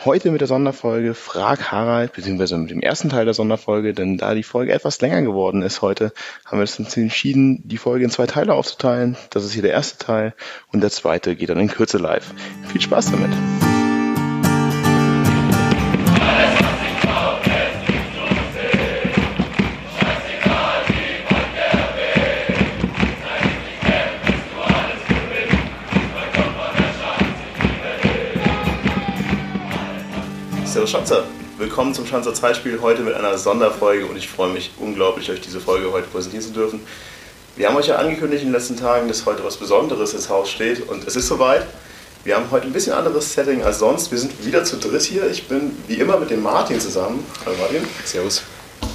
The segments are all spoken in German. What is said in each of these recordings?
Heute mit der Sonderfolge Frag Harald, beziehungsweise mit dem ersten Teil der Sonderfolge, denn da die Folge etwas länger geworden ist heute, haben wir uns entschieden, die Folge in zwei Teile aufzuteilen. Das ist hier der erste Teil und der zweite geht dann in Kürze live. Viel Spaß damit! Willkommen zum Schanzer Zeitspiel heute mit einer Sonderfolge und ich freue mich unglaublich, euch diese Folge heute präsentieren zu dürfen. Wir haben euch ja angekündigt in den letzten Tagen, dass heute was Besonderes ins Haus steht und es ist soweit. Wir haben heute ein bisschen anderes Setting als sonst. Wir sind wieder zu dritt hier. Ich bin wie immer mit dem Martin zusammen. Hallo Martin. Servus.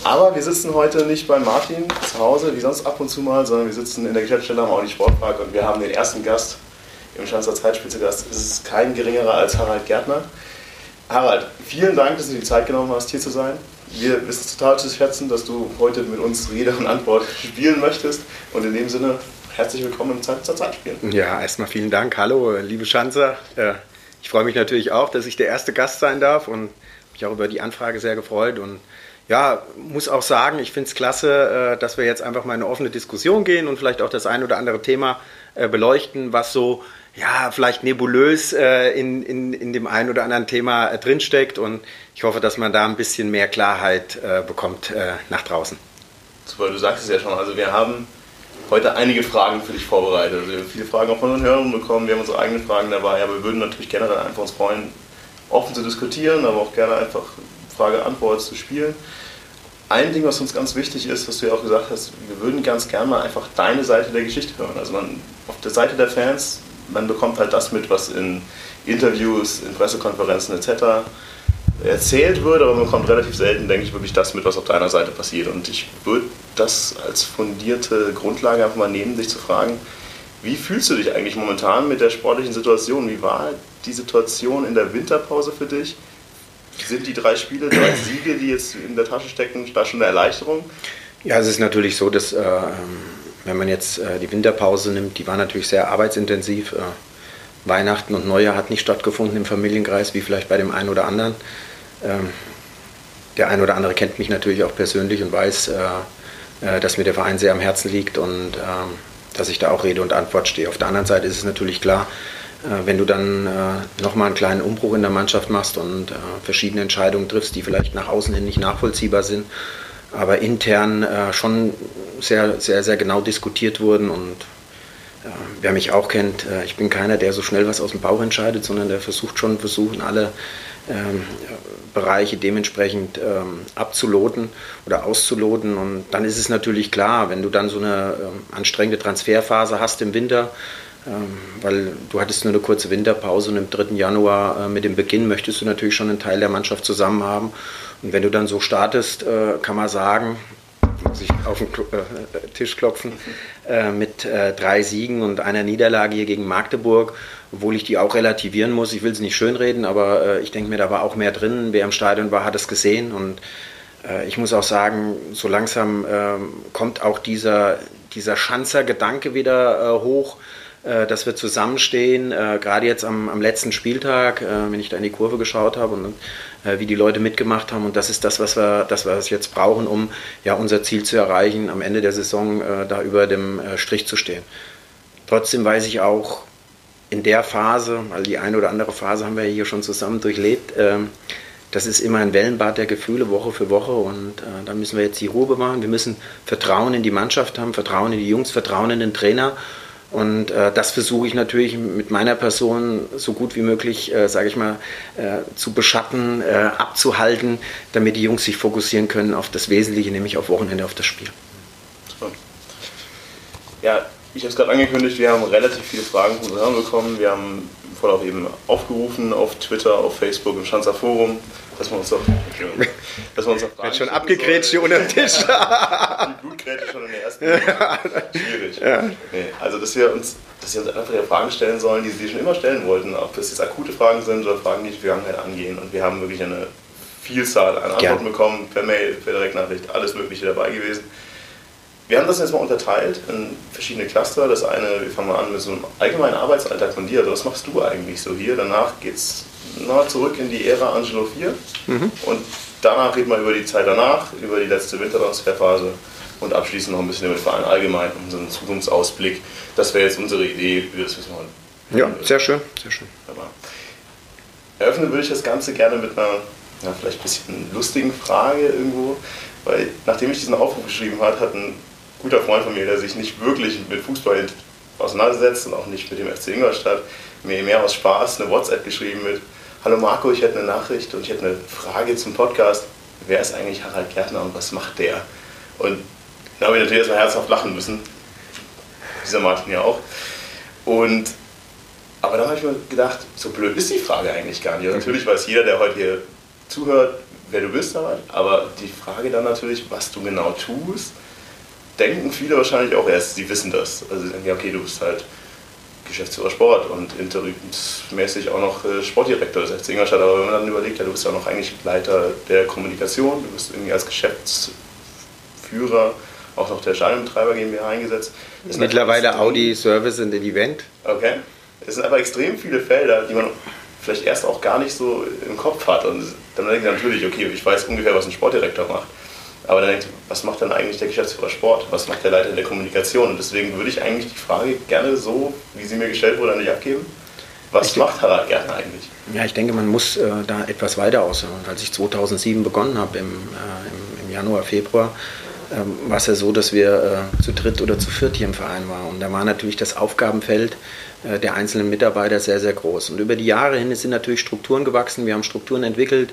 Aber wir sitzen heute nicht bei Martin zu Hause, wie sonst ab und zu mal, sondern wir sitzen in der Geschäftsstelle am Audi Sportpark und wir haben den ersten Gast im Schanzer Zeitspiel zu Gast. Es ist kein geringerer als Harald Gärtner. Harald, vielen Dank, dass du die Zeit genommen hast, hier zu sein. Wir wissen es total zu schätzen, dass du heute mit uns Rede und Antwort spielen möchtest. Und in dem Sinne, herzlich willkommen im Zeit zur Zeit spielen. Ja, erstmal vielen Dank. Hallo, liebe Schanzer. Ich freue mich natürlich auch, dass ich der erste Gast sein darf und mich auch über die Anfrage sehr gefreut. Und ja, muss auch sagen, ich finde es klasse, dass wir jetzt einfach mal in eine offene Diskussion gehen und vielleicht auch das ein oder andere Thema beleuchten, was so ja, vielleicht nebulös äh, in, in, in dem einen oder anderen Thema äh, drinsteckt. Und ich hoffe, dass man da ein bisschen mehr Klarheit äh, bekommt äh, nach draußen. Super, du sagst es ja schon. Also wir haben heute einige Fragen für dich vorbereitet. Also wir haben viele Fragen auch von unseren Hörern bekommen. Wir haben unsere eigenen Fragen dabei. Aber wir würden natürlich gerne dann einfach uns freuen, offen zu diskutieren, aber auch gerne einfach Frage-Antwort zu spielen. Ein Ding, was uns ganz wichtig ist, was du ja auch gesagt hast, wir würden ganz gerne mal einfach deine Seite der Geschichte hören. Also man, auf der Seite der Fans man bekommt halt das mit, was in Interviews, in Pressekonferenzen etc. erzählt wird, aber man bekommt relativ selten, denke ich, wirklich das mit, was auf deiner Seite passiert. Und ich würde das als fundierte Grundlage einfach mal nehmen, dich zu fragen, wie fühlst du dich eigentlich momentan mit der sportlichen Situation? Wie war die Situation in der Winterpause für dich? Sind die drei Spiele, drei Siege, die jetzt in der Tasche stecken, da schon eine Erleichterung? Ja, es ist natürlich so, dass äh, wenn man jetzt äh, die Winterpause nimmt, die war natürlich sehr arbeitsintensiv. Äh, Weihnachten und Neujahr hat nicht stattgefunden im Familienkreis, wie vielleicht bei dem einen oder anderen. Ähm, der ein oder andere kennt mich natürlich auch persönlich und weiß, äh, äh dass mir der Verein sehr am Herzen liegt und ähm, dass ich da auch Rede und Antwort stehe. Auf der anderen Seite ist es natürlich klar, äh, wenn du dann äh, nochmal einen kleinen Umbruch in der Mannschaft machst und verschiedene Entscheidungen triffst, die vielleicht nach außen hin nicht nachvollziehbar sind, aber intern äh, schon sehr, sehr, sehr genau diskutiert wurden und äh, wer mich auch kennt, äh, ich bin keiner, der so schnell was aus dem Bauch entscheidet, sondern der versucht schon, versuchen alle ähm, Bereiche dementsprechend ähm, abzuloten oder auszuloten. Und dann ist es natürlich klar, wenn du dann so eine ähm, anstrengende Transferphase hast im Winter, weil du hattest nur eine kurze Winterpause und im 3. Januar äh, mit dem Beginn möchtest du natürlich schon einen Teil der Mannschaft zusammen haben und wenn du dann so startest, äh, kann man sagen, muss ich auf den äh, Tisch klopfen, mit drei Siegen und einer Niederlage hier gegen Magdeburg, obwohl ich die auch relativieren muss. Ich will es nicht schönreden, aber ich denke mir, da war auch mehr drin. Wer im Stadion war, hat es gesehen und ich muss auch sagen, so langsam ähm, kommt auch dieser, dieser Schanzer-Gedanke wieder hoch dass wir zusammenstehen, äh, gerade jetzt am, am, letzten Spieltag, äh, wenn ich da in die Kurve geschaut habe und wie die Leute mitgemacht haben. Und das ist das, was wir, das wir jetzt brauchen, um ja, unser Ziel zu erreichen, am Ende der Saison da über dem Strich zu stehen. Trotzdem weiß ich auch, in der Phase, weil die eine oder andere Phase haben wir hier schon zusammen durchlebt, ähm, das ist immer ein Wellenbad der Gefühle Woche für Woche und äh, da müssen wir jetzt die Ruhe bewahren. Wir müssen Vertrauen in die Mannschaft haben, Vertrauen in die Jungs, Vertrauen in den Trainer und äh, das versuche ich natürlich mit meiner Person so gut wie möglich, äh, sage ich mal, äh, zu beschatten, äh, abzuhalten, damit die Jungs sich fokussieren können auf das Wesentliche, nämlich auf Wochenende, auf das Spiel. Ja, ich habe es gerade angekündigt, wir haben relativ viele Fragen von unseren bekommen. Wir haben voll auch eben aufgerufen auf Twitter, auf Facebook, im Schanzer Forum, dass wir uns doch, dass wir uns doch Wird schon abgegrätscht hier unter dem Tisch. Die Blutgrätsche schon in der ersten Minute. Schwierig. Ja. Nee, also, dass wir uns dass sie uns einfach ihre Fragen stellen sollen, die sie schon immer stellen wollten, ob das jetzt akute Fragen sind oder Fragen, die die Vergangenheit angehen. Und wir haben wirklich eine Vielzahl an Antworten ja. bekommen, per Mail, per Direktnachricht, alles Mögliche dabei gewesen. Wir haben das jetzt mal unterteilt in verschiedene Cluster. Das eine, wir fangen mal an mit so einem allgemeinen Arbeitsalltag von dir. Also was machst du eigentlich so hier? Danach geht es zurück in die Ära Angelo 4. Mhm. Und danach reden wir über die Zeit danach, über die letzte Wintertransferphase und abschließend noch ein bisschen über den Verein allgemein, unseren Zukunftsausblick. Das wäre jetzt unsere Idee, wie wir das wissen wollen. Ja, sehr schön, sehr schön. Aber eröffnen würde ich das Ganze gerne mit einer ja, vielleicht ein bisschen lustigen Frage irgendwo, weil nachdem ich diesen Aufruf geschrieben habe, hat ein guter Freund von mir, der sich nicht wirklich mit Fußball auseinandersetzt und auch nicht mit dem FC Ingolstadt, mir mehr aus Spaß eine WhatsApp geschrieben mit Hallo Marco, ich hätte eine Nachricht und ich hätte eine Frage zum Podcast. Wer ist eigentlich Harald Gärtner und was macht der? Und da habe ich natürlich erstmal herzhaft lachen müssen. Dieser Martin ja auch. Und aber dann habe ich mir gedacht, so blöd ist die Frage eigentlich gar nicht. Also natürlich weiß jeder, der heute hier zuhört, wer du bist, aber die Frage dann natürlich, was du genau tust, denken viele wahrscheinlich auch erst, sie wissen das. Also sie denken, ja, okay, du bist halt Geschäftsführer Sport und interimsmäßig auch noch äh, Sportdirektor des FC Ingolstadt. Aber wenn man dann überlegt, ja, du bist ja noch eigentlich Leiter der Kommunikation, du bist irgendwie als Geschäftsführer auch noch der Stadionbetreiber GmbH eingesetzt. Mittlerweile Audi Service und Event. Okay. Es sind aber extrem viele Felder, die man vielleicht erst auch gar nicht so im Kopf hat. Und dann denkt man natürlich, okay, ich weiß ungefähr, was ein Sportdirektor macht. Aber dann denkt man, was macht dann eigentlich der Geschäftsführer Sport? Was macht der Leiter der Kommunikation? Und deswegen würde ich eigentlich die Frage gerne so, wie sie mir gestellt wurde, an dich abgeben. Was ich macht Harald Gärtner eigentlich? Ja, ich denke, man muss äh, da etwas weiter ausholen. Als ich 2007 begonnen habe, im, äh, im, im Januar, Februar, ähm, war es ja so, dass wir äh, zu dritt oder zu viert hier im Verein waren. Und da war natürlich das Aufgabenfeld äh, der einzelnen Mitarbeiter sehr, sehr groß. Und über die Jahre hin sind natürlich Strukturen gewachsen, wir haben Strukturen entwickelt,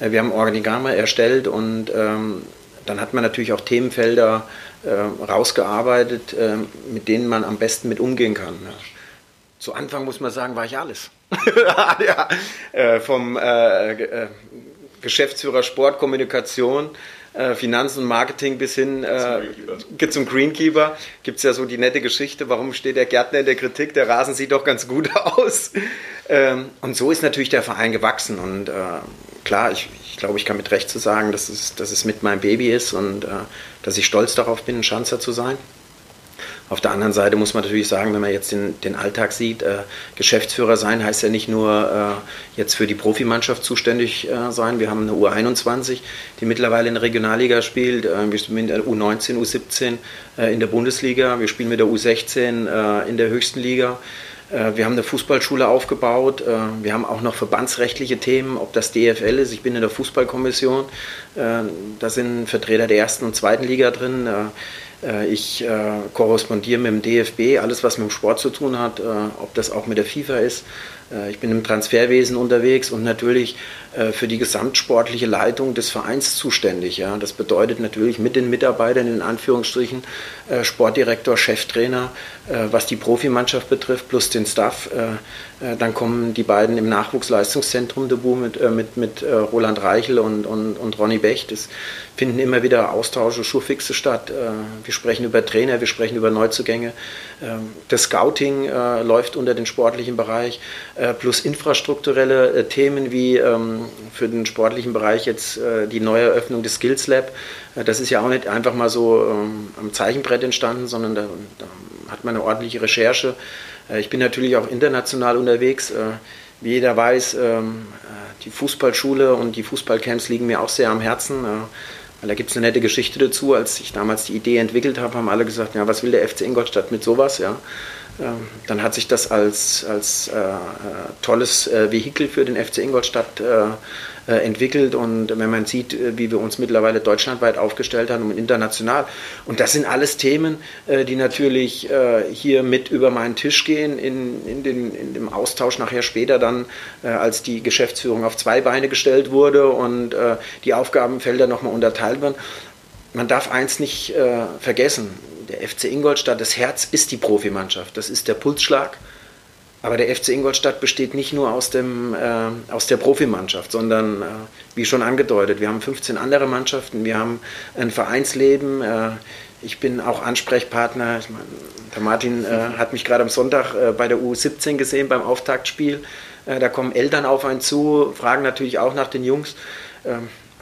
äh, wir haben Organigramme erstellt und ähm, dann hat man natürlich auch Themenfelder äh, rausgearbeitet, äh, mit denen man am besten mit umgehen kann. Ja. Zu Anfang muss man sagen, war ich alles. ja, äh, vom Geschäftsführer Sportkommunikation äh, Finanzen und Marketing bis hin äh, zum Greenkeeper. Gibt es ja so die nette Geschichte, warum steht der Gärtner in der Kritik, der Rasen sieht doch ganz gut aus. Ähm, und so ist natürlich der Verein gewachsen. Und äh, klar, ich, ich glaube, ich kann mit Recht zu sagen, dass es, dass es mit meinem Baby ist und äh, dass ich stolz darauf bin, ein Schanzer zu sein. Auf der anderen Seite muss man natürlich sagen, wenn man jetzt den, den Alltag sieht, äh, Geschäftsführer sein heißt ja nicht nur äh, jetzt für die Profimannschaft zuständig äh, sein. Wir haben eine U21, die mittlerweile in der Regionalliga spielt. Äh, wir spielen mit der U19, U17 äh, in der Bundesliga. Wir spielen mit der U16 äh, in der höchsten Liga. Wir haben eine Fußballschule aufgebaut. Wir haben auch noch verbandsrechtliche Themen, ob das DFL ist. Ich bin in der Fußballkommission. Da sind Vertreter der ersten und zweiten Liga drin. Äh, ich äh, korrespondiere mit dem DFB, alles was mit dem Sport zu tun hat, äh, ob das auch mit der FIFA ist. Ich bin im Transferwesen unterwegs und natürlich für die gesamtsportliche Leitung des Vereins zuständig. Ja. Das bedeutet natürlich mit den Mitarbeitern in Anführungsstrichen äh, Sportdirektor, Cheftrainer, was die Profimannschaft betrifft, plus den Staff. Dann kommen die beiden im Nachwuchsleistungszentrum Debu mit, mit, mit Roland Reichel und, und, und Ronny Becht. Es finden immer wieder Austausche, Schurfixe statt. Wir sprechen über Trainer, wir sprechen über Neuzugänge. Ähm, das Scouting läuft unter den sportlichen Bereich äh, plus infrastrukturelle äh, Themen wie ähm, für den sportlichen Bereich jetzt äh, die Neueröffnung des Skills Lab. das ist ja auch nicht einfach mal so ähm, am Zeichenbrett entstanden, sondern da, da, hat man eine ordentliche Recherche. ich bin natürlich auch international unterwegs. wie jeder weiß, ähm, die Fußballschule und die Fußballcamps liegen mir auch sehr am Herzen. Weil da gibt es eine nette Geschichte dazu. Als ich damals die Idee entwickelt habe, haben alle gesagt, ja, was will der FC Ingolstadt mit sowas? Ja. Ähm, dann hat sich das als, als äh, äh, tolles äh, Vehikel für den FC Ingolstadt äh, äh, entwickelt. Und wenn man sieht, wie wir uns mittlerweile deutschlandweit aufgestellt haben und international. Und das sind alles Themen, die natürlich hier mit über meinen Tisch gehen, in, in, den, in dem Austausch nachher später dann, als die Geschäftsführung auf zwei Beine gestellt wurde und die Aufgabenfelder nochmal unterteilt werden. Man darf eins nicht vergessen der FC Ingolstadt, das Herz ist die Profimannschaft, das ist der Pulsschlag. Aber der FC Ingolstadt besteht nicht nur aus, dem, äh, aus der Profimannschaft, sondern, äh, wie schon angedeutet, wir haben 15 andere Mannschaften, wir haben ein Vereinsleben. Äh, ich bin auch Ansprechpartner. Ich mein, der Martin äh, hat mich gerade am Sonntag äh, bei der U17 gesehen beim Auftaktspiel. Äh, da kommen Eltern auf einen zu, fragen natürlich auch nach den Jungs.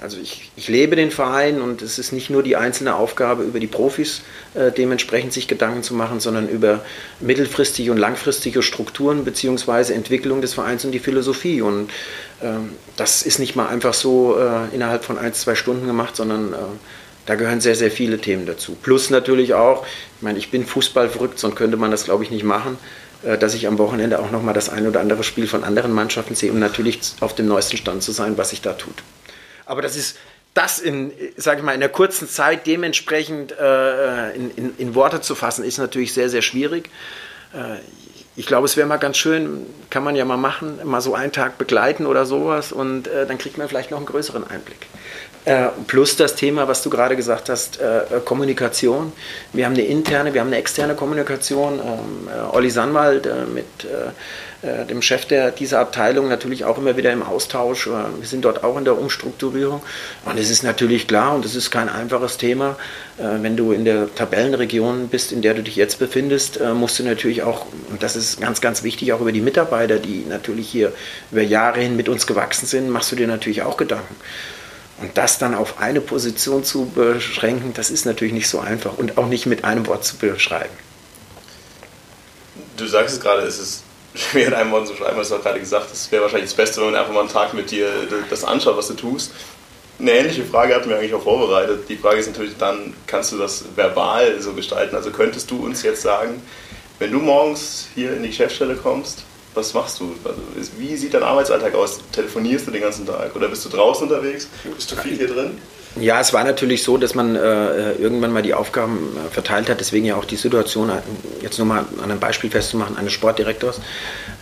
Also ich, ich, lebe den Verein und es ist nicht nur die einzelne Aufgabe, über die Profis äh, dementsprechend sich Gedanken zu machen, sondern über mittelfristige und langfristige Strukturen bzw. Entwicklung des Vereins und die Philosophie. Und ähm, das ist nicht mal einfach so äh, innerhalb von ein, zwei Stunden gemacht, sondern äh, da gehören sehr, sehr viele Themen dazu. Plus natürlich auch, ich meine, ich bin Fußball verrückt, sonst könnte man das, glaube ich, nicht machen äh, dass ich am Wochenende auch nochmal das ein oder andere Spiel von anderen Mannschaften sehe, um natürlich auf dem neuesten Stand zu sein, was sich da tut. Aber das ist das in, sage ich mal, in der kurzen Zeit dementsprechend äh, in, in, in, Worte zu fassen, ist natürlich sehr, sehr schwierig. Äh, ich glaube, es wäre mal ganz schön, kann man ja mal machen, mal so einen Tag begleiten oder sowas und äh, dann kriegt man vielleicht noch einen größeren Einblick. Äh, plus das Thema, was du gerade gesagt hast, äh, Kommunikation. Wir haben eine interne, wir haben eine externe Kommunikation. Ähm, äh, Olli Sandwald mit äh, dem Chef dieser Abteilung natürlich auch immer wieder im Austausch. Äh, wir sind dort auch in der Umstrukturierung. Und es ist natürlich klar, und es ist kein einfaches Thema, äh, wenn du in der Tabellenregion bist, in der du dich jetzt befindest, musst du natürlich auch, und das ist ganz, ganz wichtig, auch über die Mitarbeiter, die natürlich hier über Jahre hin mit uns gewachsen sind, machst du dir natürlich auch Gedanken. Und das dann auf eine Position zu beschränken, das ist natürlich nicht so einfach und auch nicht mit einem Wort zu beschreiben. Du sagst es gerade, es ist schwer in einem Wort zu schreiben, hast du auch gerade gesagt, es wäre wahrscheinlich das Beste, wenn man einfach mal einen Tag mit dir das anschaut, was du tust. Eine ähnliche Frage hatten wir eigentlich auch vorbereitet. Die Frage ist natürlich dann, kannst du das verbal so gestalten? Also könntest du uns jetzt sagen, wenn du morgens hier in die Geschäftsstelle kommst, was machst du? Also wie sieht dein Arbeitsalltag aus? Telefonierst du den ganzen Tag oder bist du draußen unterwegs? Bist du viel hier drin? Ja, es war natürlich so, dass man äh, irgendwann mal die Aufgaben äh, verteilt hat. Deswegen ja auch die Situation, äh, jetzt nur mal an einem Beispiel festzumachen, eines Sportdirektors,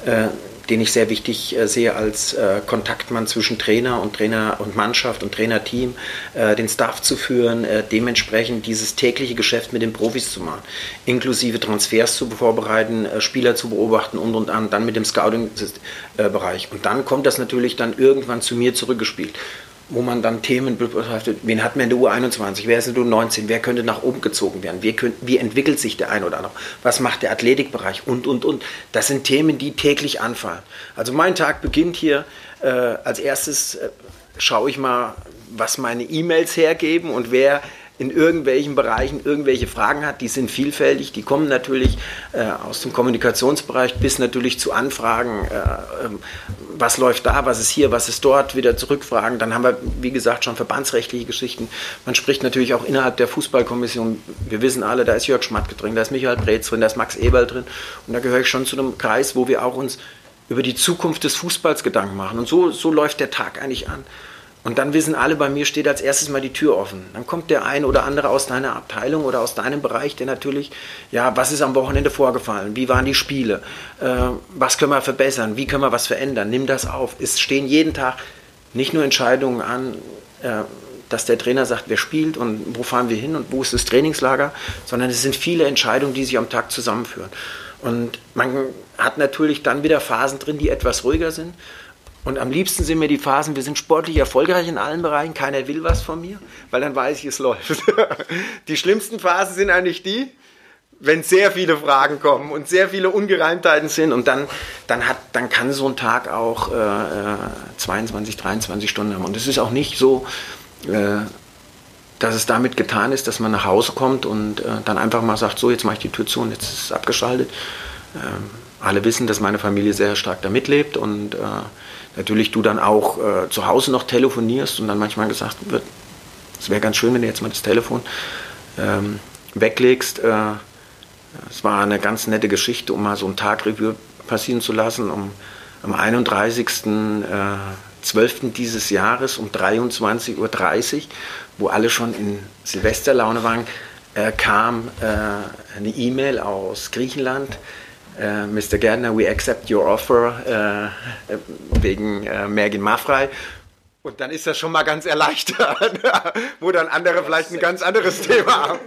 äh, den ich sehr wichtig äh, sehe als äh, Kontaktmann zwischen Trainer und Trainer und Mannschaft und Trainerteam, den Staff zu führen, dementsprechend dieses tägliche Geschäft mit den Profis zu machen, inklusive Transfers zu vorbereiten, Spieler zu beobachten und und an, dann mit dem Scouting-Bereich. Und dann kommt das natürlich dann irgendwann zu mir zurückgespielt wo man dann Themen betrachtet, wen hat man in der U21, wer ist in der U19, wer könnte nach oben gezogen werden, wie, könnt, wie entwickelt sich der ein oder andere, was macht der Athletikbereich? Und, und, und. Das sind Themen, die täglich anfallen. Also mein Tag beginnt hier, äh, als erstes äh, schaue ich mal, was meine E-Mails hergeben und wer in irgendwelchen Bereichen irgendwelche Fragen hat, die sind vielfältig, die kommen natürlich äh, aus dem Kommunikationsbereich bis natürlich zu Anfragen, äh, ähm, was läuft da, was ist hier, was ist dort, wieder zurückfragen. Dann haben wir, wie gesagt, schon verbandsrechtliche Geschichten. Man spricht natürlich auch innerhalb der Fußballkommission, wir wissen alle, da ist Jörg Schmatke drin, da ist Michael Breetz drin, da ist Max Eberl drin und da gehöre ich schon zu einem Kreis, wo wir auch uns über die Zukunft des Fußballs Gedanken machen. Und so, so läuft der Tag eigentlich an. Und dann wissen alle, bei mir steht als erstes mal die Tür offen. Dann kommt der eine oder andere aus deiner Abteilung oder aus deinem Bereich, der natürlich, ja, was ist am Wochenende vorgefallen? Wie waren die Spiele? Äh, was können wir verbessern? Wie können wir was verändern? Nimm das auf. Es stehen jeden Tag nicht nur Entscheidungen an, äh, dass der Trainer sagt, wer spielt und wo fahren wir hin und wo ist das Trainingslager, sondern es sind viele Entscheidungen, die sich am Tag zusammenführen. Und man hat natürlich dann wieder Phasen drin, die etwas ruhiger sind. Und am liebsten sind mir die Phasen, wir sind sportlich erfolgreich in allen Bereichen, keiner will was von mir, weil dann weiß ich, es läuft. die schlimmsten Phasen sind eigentlich die, wenn sehr viele Fragen kommen und sehr viele Ungereimtheiten sind und dann, dann, hat, dann kann so ein Tag auch äh, 22, 23 Stunden haben. Und es ist auch nicht so, äh, dass es damit getan ist, dass man nach Hause kommt und äh, dann einfach mal sagt, so jetzt mache ich die Tür zu und jetzt ist es abgeschaltet. Ähm, alle wissen, dass meine Familie sehr stark da mitlebt und äh, natürlich du dann auch äh, zu Hause noch telefonierst und dann manchmal gesagt wird, es wäre ganz schön, wenn du jetzt mal das Telefon ähm, weglegst. Äh, es war eine ganz nette Geschichte, um mal so ein Tagreview passieren zu lassen. Um, am 31.12. Äh, dieses Jahres um 23.30 Uhr, wo alle schon in Silvesterlaune waren, äh, kam äh, eine E-Mail aus Griechenland äh, Mr. Gärtner, we accept your offer äh, wegen äh, Mergin Mafrei. Und dann ist das schon mal ganz erleichtert, wo dann andere vielleicht ein ganz anderes Thema haben.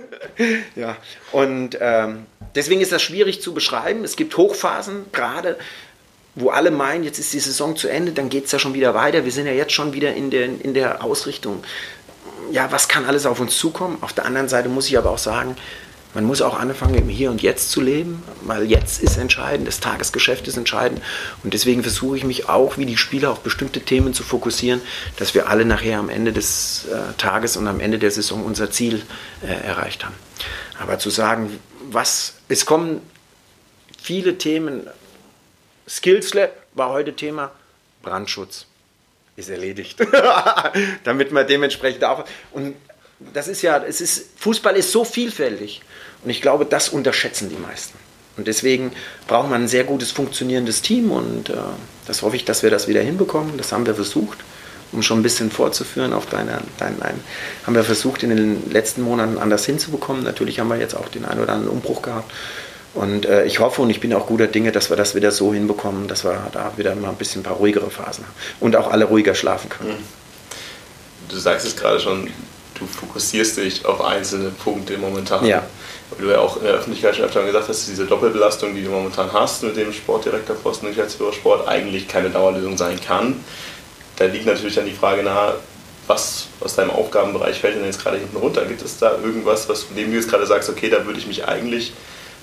Ja, und ähm, deswegen ist das schwierig zu beschreiben. Es gibt Hochphasen, gerade wo alle meinen, jetzt ist die Saison zu Ende, dann geht es ja schon wieder weiter. Wir sind ja jetzt schon wieder in der, in der Ausrichtung. Ja, was kann alles auf uns zukommen? Auf der anderen Seite muss ich aber auch sagen, man muss auch anfangen, im Hier und Jetzt zu leben, weil jetzt ist entscheidend, das Tagesgeschäft ist entscheidend. Und deswegen versuche ich mich auch, wie die Spieler, auf bestimmte Themen zu fokussieren, dass wir alle nachher am Ende des äh, Tages und am Ende der Saison unser Ziel äh, erreicht haben. Aber zu sagen, was, es kommen viele Themen, Skills Lab war heute Thema, Brandschutz ist erledigt. Damit man dementsprechend auch. Und das ist ja, es ist, Fußball ist so vielfältig. Und ich glaube, das unterschätzen die meisten. Und deswegen braucht man ein sehr gutes funktionierendes Team und äh, das hoffe ich, dass wir das wieder hinbekommen. Das haben wir versucht, um schon ein bisschen vorzuführen auf deine, dein, dein, haben wir versucht in den letzten Monaten anders hinzubekommen. Natürlich haben wir jetzt auch den einen oder anderen Umbruch gehabt. Und äh, ich hoffe und ich bin auch guter Dinge, dass wir das wieder so hinbekommen, dass wir da wieder mal ein bisschen ein paar ruhigere Phasen haben und auch alle ruhiger schlafen können. Du sagst es gerade schon, du fokussierst dich auf einzelne Punkte momentan. Ja. Weil du ja auch in der Öffentlichkeit schon öfter gesagt hast, dass diese Doppelbelastung, die du momentan hast mit dem Sportdirektorposten und Geschäftsführer Sport, eigentlich keine Dauerlösung sein kann. Da liegt natürlich dann die Frage nahe, was aus deinem Aufgabenbereich fällt denn jetzt gerade hinten runter? Gibt es da irgendwas, was, von dem du jetzt gerade sagst, okay, da würde ich mich eigentlich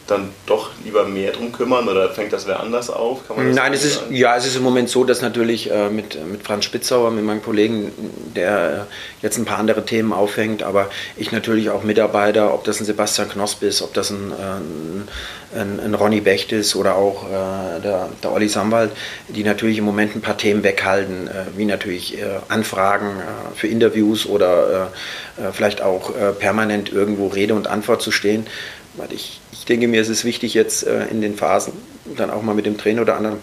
dann doch lieber mehr drum kümmern oder fängt das wer anders auf? Nein, es ist, ja, es ist im Moment so, dass natürlich äh, mit, mit Franz Spitzauer, mit meinem Kollegen, der äh, jetzt ein paar andere Themen aufhängt, aber ich natürlich auch Mitarbeiter, ob das ein Sebastian Knosp ist, ob das ein, äh, ein, ein Ronny Becht ist oder auch äh, der, der Olli Samwald, die natürlich im Moment ein paar Themen weghalten, äh, wie natürlich äh, Anfragen für Interviews oder vielleicht auch permanent irgendwo Rede und Antwort zu stehen. Weil ich, ich denke mir, es ist wichtig jetzt äh, in den Phasen dann auch mal mit dem Trainer oder anderen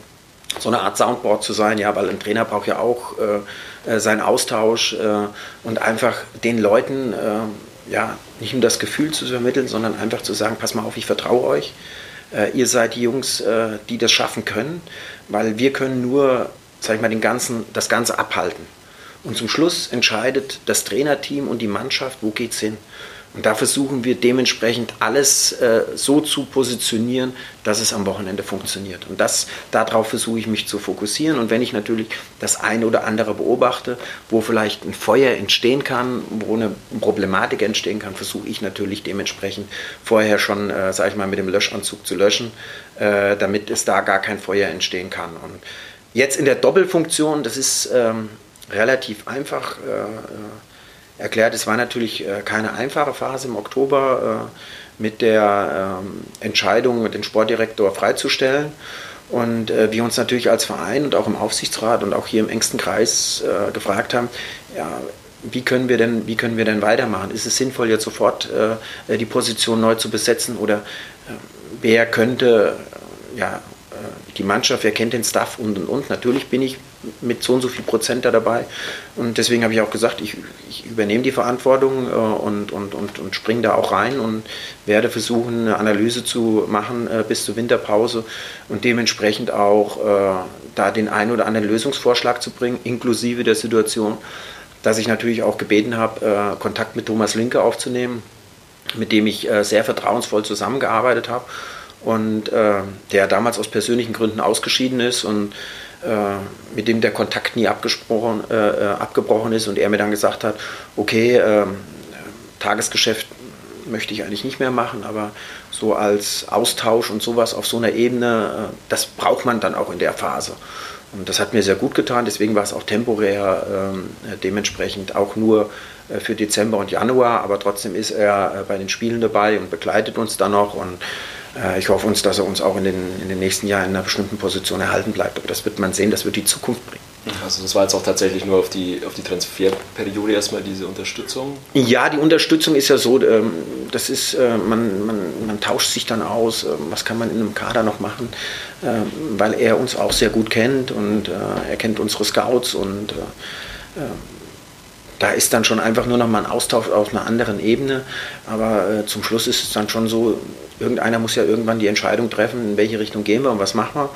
so eine Art Soundboard zu sein, ja, weil ein Trainer braucht ja auch äh, äh seinen Austausch äh, und einfach den Leuten äh, ja nicht nur das Gefühl zu vermitteln, sondern einfach zu sagen, pass mal auf, ich vertraue euch. Äh, ihr seid die Jungs, die das schaffen können, weil wir können nur, sag ich mal, den ganzen, das Ganze abhalten. Und zum Schluss entscheidet das Trainerteam und die Mannschaft, wo geht's hin. Und da versuchen wir dementsprechend alles äh, so zu positionieren, dass es am Wochenende funktioniert. Und das, darauf versuche ich mich zu fokussieren. Und wenn ich natürlich das eine oder andere beobachte, wo vielleicht ein Feuer entstehen kann, wo eine Problematik entstehen kann, versuche ich natürlich dementsprechend vorher schon, äh, sage ich mal, mit dem Löschanzug zu löschen, äh, damit es da gar kein Feuer entstehen kann. Und jetzt in der Doppelfunktion, das ist ähm, relativ einfach. Äh, äh erklärt. Es war natürlich äh, keine einfache Phase im Oktober äh, mit der ähm, Entscheidung, den Sportdirektor freizustellen. Und äh, wir uns natürlich als Verein und auch im Aufsichtsrat und auch hier im engsten Kreis gefragt haben, ja, wie können wir denn, wie können wir denn weitermachen? Ist es sinnvoll, jetzt sofort die Position neu zu besetzen oder wer könnte ja, die Mannschaft, wer kennt den Staff und und und. Natürlich bin ich mit so und so viel Prozent da dabei. Und deswegen habe ich auch gesagt, ich, ich übernehme die Verantwortung äh, und, und, und, und springe da auch rein und werde versuchen, eine Analyse zu machen äh, bis zur Winterpause und dementsprechend auch äh, da den einen oder anderen Lösungsvorschlag zu bringen, inklusive der Situation, dass ich natürlich auch gebeten habe, äh, Kontakt mit Thomas Linke aufzunehmen, mit dem ich äh, sehr vertrauensvoll zusammengearbeitet habe und äh, der damals aus persönlichen Gründen ausgeschieden ist und mit dem der Kontakt nie abgesprochen, äh, äh, abgebrochen ist und er mir dann gesagt hat, okay, äh, Tagesgeschäft möchte ich eigentlich nicht mehr machen, aber so als Austausch und sowas auf so einer Ebene, äh, das braucht man dann auch in der Phase. Und das hat mir sehr gut getan, deswegen war es auch temporär ähm, dementsprechend auch nur äh, für Dezember und Januar, aber trotzdem ist er bei den Spielen dabei und begleitet uns dann noch und äh, ich hoffe uns, dass er uns auch in den, in den nächsten Jahren in einer bestimmten Position erhalten bleibt. Aber das wird man sehen, das wird die Zukunft bringen. Also das war jetzt auch tatsächlich nur auf die, auf die Transferperiode erstmal diese Unterstützung? Ja, die Unterstützung ist ja so, ähm, das ist, äh, man, man, man tauscht sich dann aus, ähm, was kann man in einem Kader noch machen, ähm, weil er uns auch sehr gut kennt und äh, er kennt unsere Scouts und da ist dann schon einfach nur noch mal ein Austausch auf einer anderen Ebene. Aber äh, zum Schluss ist es dann schon so, irgendeiner muss ja irgendwann die Entscheidung treffen, in welche Richtung gehen wir und was machen wir.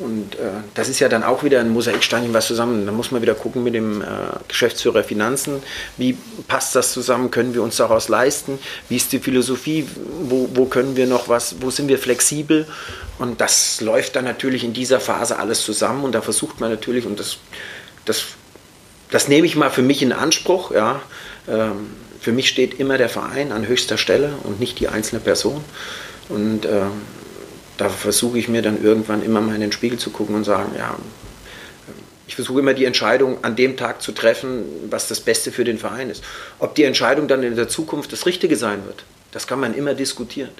Und äh, das ist ja dann auch wieder ein Mosaiksteinchen was zusammen. Da muss man wieder gucken mit dem äh, Geschäftsführer Finanzen, wie passt das zusammen, können wir uns daraus leisten, wie ist die Philosophie, wo, wo können wir noch was, wo sind wir flexibel. Und das läuft dann natürlich in dieser Phase alles zusammen und da versucht man natürlich, und das, das, das nehme ich mal für mich in Anspruch, ja, ähm, für mich steht immer der Verein an höchster Stelle und nicht die einzelne Person. Und ähm, da versuche ich mir dann irgendwann immer mal in den Spiegel zu gucken und sagen, ja, ich versuche immer die Entscheidung an dem Tag zu treffen, was das Beste für den Verein ist. Ob die Entscheidung dann in der Zukunft das Richtige sein wird, das kann man immer diskutieren.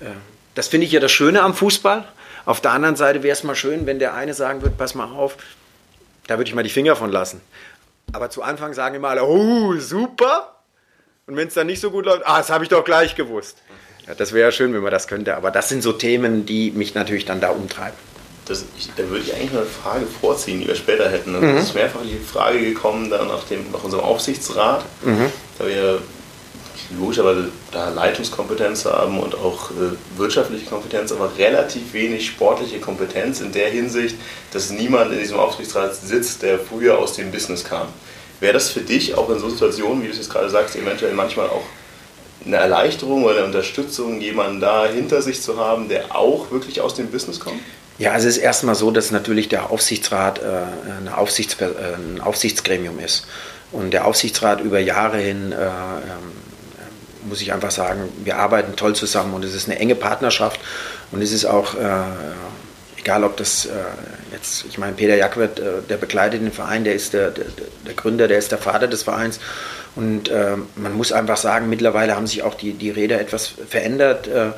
Äh, das finde ich ja das Schöne am Fußball. Auf der anderen Seite wäre es mal schön, wenn der eine sagen würde, pass mal auf, da würde ich mal die Finger von lassen. Aber zu Anfang sagen immer alle, oh, super. Und wenn es dann nicht so gut läuft, ah, das habe ich doch gleich gewusst. Ja, das wäre ja schön, wenn man das könnte, aber das sind so Themen, die mich natürlich dann da umtreiben. Das, ich, da würde ich eigentlich noch eine Frage vorziehen, die wir später hätten. Also mhm. Es ist mehrfach die Frage gekommen, dann nach, dem, nach unserem Aufsichtsrat, mhm. da wir logischerweise da Leitungskompetenz haben und auch äh, wirtschaftliche Kompetenz, aber relativ wenig sportliche Kompetenz in der Hinsicht, dass niemand in diesem Aufsichtsrat sitzt, der früher aus dem Business kam. Wäre das für dich auch in so Situationen, wie du es jetzt gerade sagst, eventuell manchmal auch eine Erleichterung oder eine Unterstützung, jemanden da hinter sich zu haben, der auch wirklich aus dem Business kommt? Ja, also es ist erstmal so, dass natürlich der Aufsichtsrat äh, Aufsichts äh, ein Aufsichtsgremium ist. Und der Aufsichtsrat über Jahre hin, äh, ähm, muss ich einfach sagen, wir arbeiten toll zusammen und es ist eine enge Partnerschaft und es ist auch, äh, egal ob das äh, jetzt, ich meine, Peter Jackwert, äh, der begleitet den Verein, der ist der, der, der Gründer, der ist der Vater des Vereins und äh, man muss einfach sagen, mittlerweile haben sich auch die, die Räder etwas verändert. Äh,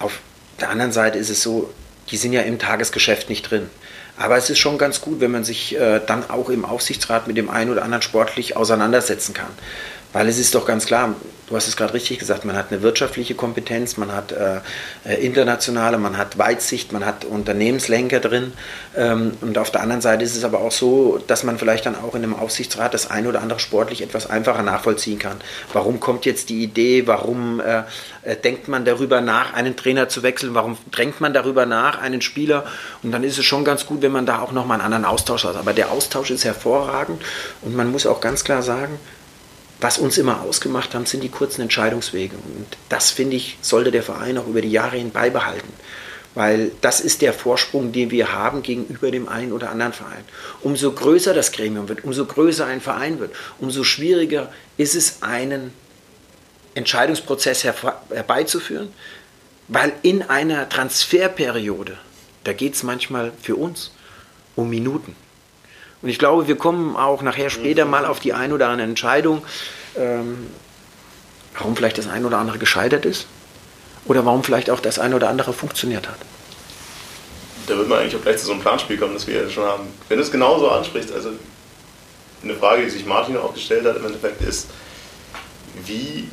auf der anderen Seite ist es so, die sind ja im Tagesgeschäft nicht drin. Aber es ist schon ganz gut, wenn man sich äh, dann auch im Aufsichtsrat mit dem einen oder anderen sportlich auseinandersetzen kann. Weil es ist doch ganz klar, du hast es gerade richtig gesagt, man hat eine wirtschaftliche Kompetenz, man hat äh, äh, internationale, man hat Weitsicht, man hat Unternehmenslenker drin. Ähm, und auf der anderen Seite ist es aber auch so, dass man vielleicht dann auch in einem Aufsichtsrat das eine oder andere sportlich etwas einfacher nachvollziehen kann. Warum kommt jetzt die Idee, warum äh, äh, denkt man darüber nach, einen Trainer zu wechseln, warum drängt man darüber nach, einen Spieler? Und dann ist es schon ganz gut, wenn man da auch nochmal einen anderen Austausch hat. Aber der Austausch ist hervorragend und man muss auch ganz klar sagen, was uns immer ausgemacht haben, sind die kurzen Entscheidungswege. Und das, finde ich, sollte der Verein auch über die Jahre hin beibehalten. Weil das ist der Vorsprung, den wir haben gegenüber dem einen oder anderen Verein. Umso größer das Gremium wird, umso größer ein Verein wird, umso schwieriger ist es, einen Entscheidungsprozess herbeizuführen. Weil in einer Transferperiode, da geht es manchmal für uns um Minuten. Und ich glaube, wir kommen auch nachher später mal auf die ein oder andere Entscheidung, ähm, warum vielleicht das ein oder andere gescheitert ist oder warum vielleicht auch das ein oder andere funktioniert hat. Da wird man eigentlich auch gleich zu so einem Planspiel kommen, das wir schon haben. Wenn du es genauso ansprichst, also eine Frage, die sich Martin auch gestellt hat, im Endeffekt ist, wie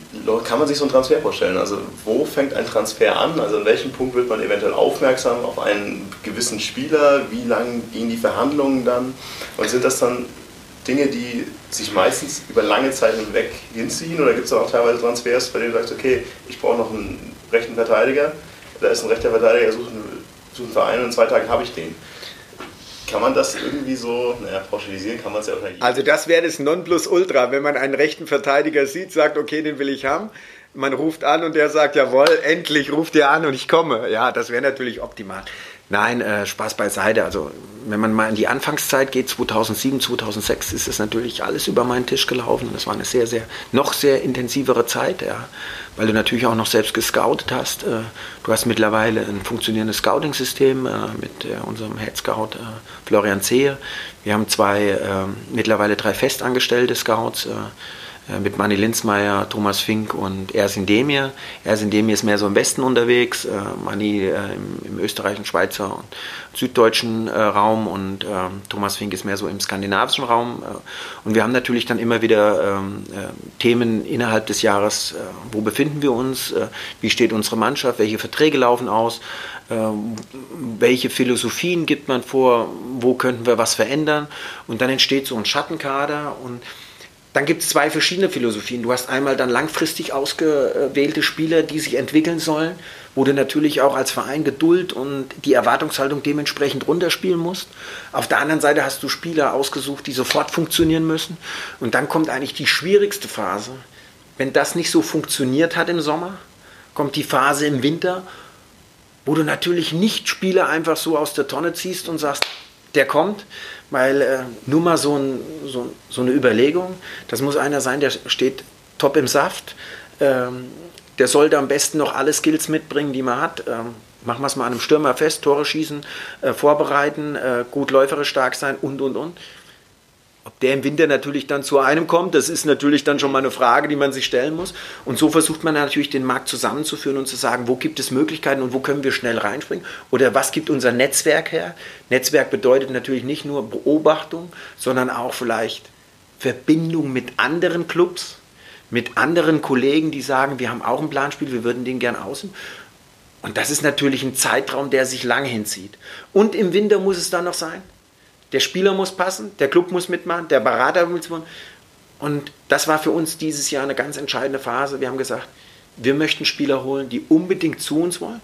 kann man sich so einen Transfer vorstellen? Also wo fängt ein Transfer an? Also an welchem Punkt wird man eventuell aufmerksam auf einen gewissen Spieler? Wie lang gehen die Verhandlungen dann? Und sind das dann Dinge, die sich meistens über lange Zeit hinweg hinziehen? Oder gibt es auch teilweise Transfers, bei denen du sagst, okay, ich brauche noch einen rechten Verteidiger, da ist ein rechter Verteidiger, sucht einen, sucht einen Verein und in zwei Tagen habe ich den. Kann man das irgendwie so, naja, pauschalisieren kann man es ja auch nicht. Also das wäre das Nonplusultra, wenn man einen rechten Verteidiger sieht, sagt, okay, den will ich haben. Man ruft an und der sagt, jawohl, endlich ruft ihr an und ich komme. Ja, das wäre natürlich optimal. Nein, äh, Spaß beiseite. Also wenn man mal in die Anfangszeit geht, 2007, 2006, ist es natürlich alles über meinen Tisch gelaufen. Das war eine sehr, sehr, noch sehr intensivere Zeit, ja, weil du natürlich auch noch selbst gescoutet hast. Äh, du hast mittlerweile ein funktionierendes Scouting-System äh, mit äh, unserem Head Scout Florian Zehe. Wir haben zwei, äh, mittlerweile drei festangestellte Scouts mit Manny Linzmeier, Thomas Fink und Ersin Demir. Ersin Demir ist mehr so im Westen unterwegs, äh, Manni äh, im, im, österreichischen, Schweizer und süddeutschen äh, Raum und ähm, Thomas Fink ist mehr so im skandinavischen Raum. Äh, und wir haben natürlich dann immer wieder ähm, äh, Themen innerhalb des Jahres, wo befinden wir uns, wie steht unsere Mannschaft, welche Verträge laufen aus, welche Philosophien gibt man vor, wo könnten wir was verändern und dann entsteht so ein Schattenkader und dann gibt es zwei verschiedene Philosophien. Du hast einmal dann langfristig ausgewählte Spieler, die sich entwickeln sollen, wo du natürlich auch als Verein Geduld und die Erwartungshaltung dementsprechend runterspielen musst. Auf der anderen Seite hast du Spieler ausgesucht, die sofort funktionieren müssen. Und dann kommt eigentlich die schwierigste Phase. Wenn das nicht so funktioniert hat im Sommer, kommt die Phase im Winter, wo du natürlich nicht Spieler einfach so aus der Tonne ziehst und sagst, der kommt, weil äh, nur mal so, ein, so, so, eine Überlegung, das muss einer sein, der steht top im Saft, ähm, der sollte am besten noch alle Skills mitbringen, die man hat. Ähm, machen wir es mal einem Stürmer fest, Tore schießen, äh, vorbereiten, äh, gut läuferisch stark sein und, und, und. Ob der im Winter natürlich dann zu einem kommt, das ist natürlich dann schon mal eine Frage, die man sich stellen muss. Und so versucht man natürlich den Markt zusammenzuführen und zu sagen, wo gibt es Möglichkeiten und wo können wir schnell reinspringen? Oder was gibt unser Netzwerk her? Netzwerk bedeutet natürlich nicht nur Beobachtung, sondern auch vielleicht Verbindung mit anderen Clubs, mit anderen Kollegen, die sagen, wir haben auch ein Planspiel, wir würden den gern außen. Und das ist natürlich ein Zeitraum, der sich lang hinzieht. Und im Winter muss es dann noch sein, der Spieler muss passen, der Club muss mitmachen, der Berater muss mitmachen. Und das war für uns dieses Jahr eine ganz entscheidende Phase. Wir haben gesagt, wir möchten Spieler holen, die unbedingt zu uns wollen,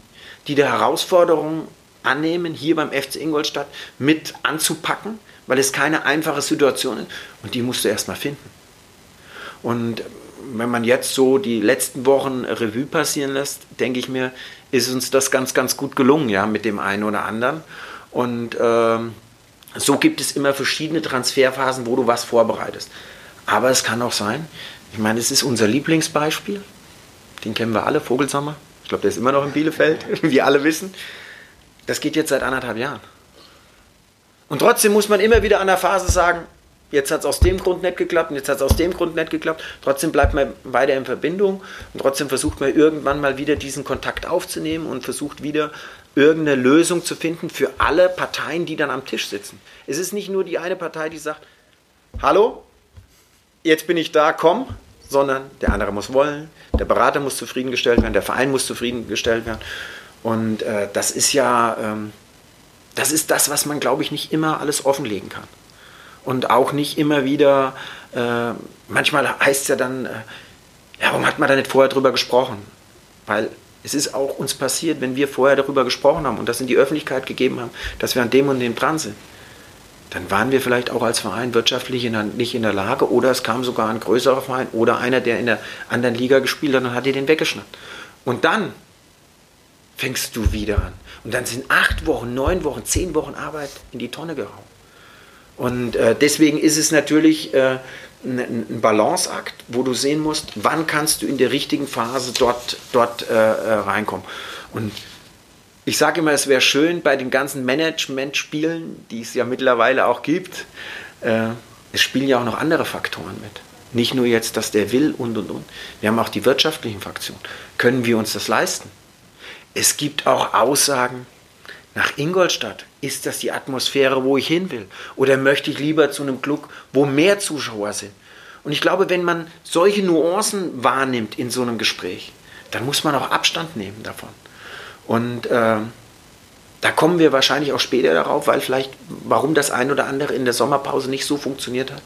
die der Herausforderung annehmen, hier beim FC Ingolstadt mit anzupacken, weil es keine einfache Situation ist. Und die musst du erstmal finden. Und wenn man jetzt so die letzten Wochen Revue passieren lässt, denke ich mir, ist uns das ganz, ganz gut gelungen, ja, mit dem einen oder anderen. Und ähm, so gibt es immer verschiedene Transferphasen, wo du was vorbereitest. Aber es kann auch sein, ich meine, es ist unser Lieblingsbeispiel, den kennen wir alle, Vogelsammer. Ich glaube, der ist immer noch in Bielefeld, wie alle wissen. Das geht jetzt seit anderthalb Jahren. Und trotzdem muss man immer wieder an der Phase sagen, jetzt hat es aus dem Grund nicht geklappt und jetzt hat es aus dem Grund nicht geklappt. Trotzdem bleibt man weiter in Verbindung und trotzdem versucht man irgendwann mal wieder diesen Kontakt aufzunehmen und versucht wieder irgendeine Lösung zu finden für alle Parteien, die dann am Tisch sitzen. Es ist nicht nur die eine Partei, die sagt, hallo, jetzt bin ich da, komm, sondern der andere muss wollen, der Berater muss zufriedengestellt werden, der Verein muss zufriedengestellt werden. Und äh, das ist ja, ähm, das ist das, was man, glaube ich, nicht immer alles offenlegen kann. Und auch nicht immer wieder, äh, manchmal heißt es ja dann, äh, ja, warum hat man da nicht vorher drüber gesprochen? Weil es ist auch uns passiert, wenn wir vorher darüber gesprochen haben und das in die Öffentlichkeit gegeben haben, dass wir an dem und dem dran sind. Dann waren wir vielleicht auch als Verein wirtschaftlich in der, nicht in der Lage oder es kam sogar ein größerer Verein oder einer, der in der anderen Liga gespielt hat und hat dir den weggeschnappt. Und dann fängst du wieder an. Und dann sind acht Wochen, neun Wochen, zehn Wochen Arbeit in die Tonne gehauen. Und äh, deswegen ist es natürlich äh, ein Balanceakt, wo du sehen musst, wann kannst du in der richtigen Phase dort, dort äh, äh reinkommen. Und ich sage immer, es wäre schön bei den ganzen Management-Spielen, die es ja mittlerweile auch gibt, äh, es spielen ja auch noch andere Faktoren mit. Nicht nur jetzt, dass der will und und und. Wir haben auch die wirtschaftlichen Faktoren. Können wir uns das leisten? Es gibt auch Aussagen, nach Ingolstadt, ist das die Atmosphäre, wo ich hin will? Oder möchte ich lieber zu einem Club, wo mehr Zuschauer sind? Und ich glaube, wenn man solche Nuancen wahrnimmt in so einem Gespräch, dann muss man auch Abstand nehmen davon. Und äh, da kommen wir wahrscheinlich auch später darauf, weil vielleicht, warum das ein oder andere in der Sommerpause nicht so funktioniert hat,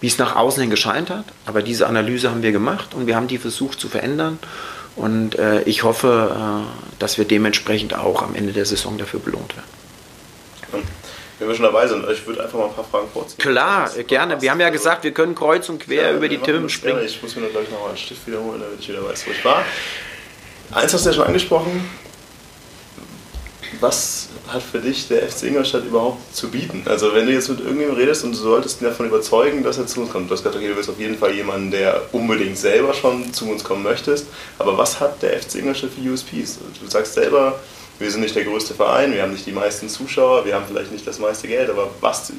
wie es nach außen hin gescheint hat. Aber diese Analyse haben wir gemacht und wir haben die versucht zu verändern. Und äh, ich hoffe, äh, dass wir dementsprechend auch am Ende der Saison dafür belohnt werden. Wenn wir schon dabei sind, ich würde einfach mal ein paar Fragen vorziehen. Klar, gerne. Wir haben ja gesagt, wir können kreuz und quer ja, über die Themen springen. Gerne. Ich muss mir gleich nochmal einen Stift wiederholen, damit ich wieder weiß, wo ich war. Eins hast du ja schon angesprochen. Was hat für dich der FC Ingolstadt überhaupt zu bieten? Also wenn du jetzt mit irgendjemandem redest und du solltest ihn davon überzeugen, dass er zu uns kommt. Du hast gesagt, okay, du willst auf jeden Fall jemanden, der unbedingt selber schon zu uns kommen möchtest. Aber was hat der FC Ingolstadt für USPs? Du sagst selber, wir sind nicht der größte Verein, wir haben nicht die meisten Zuschauer, wir haben vielleicht nicht das meiste Geld, aber was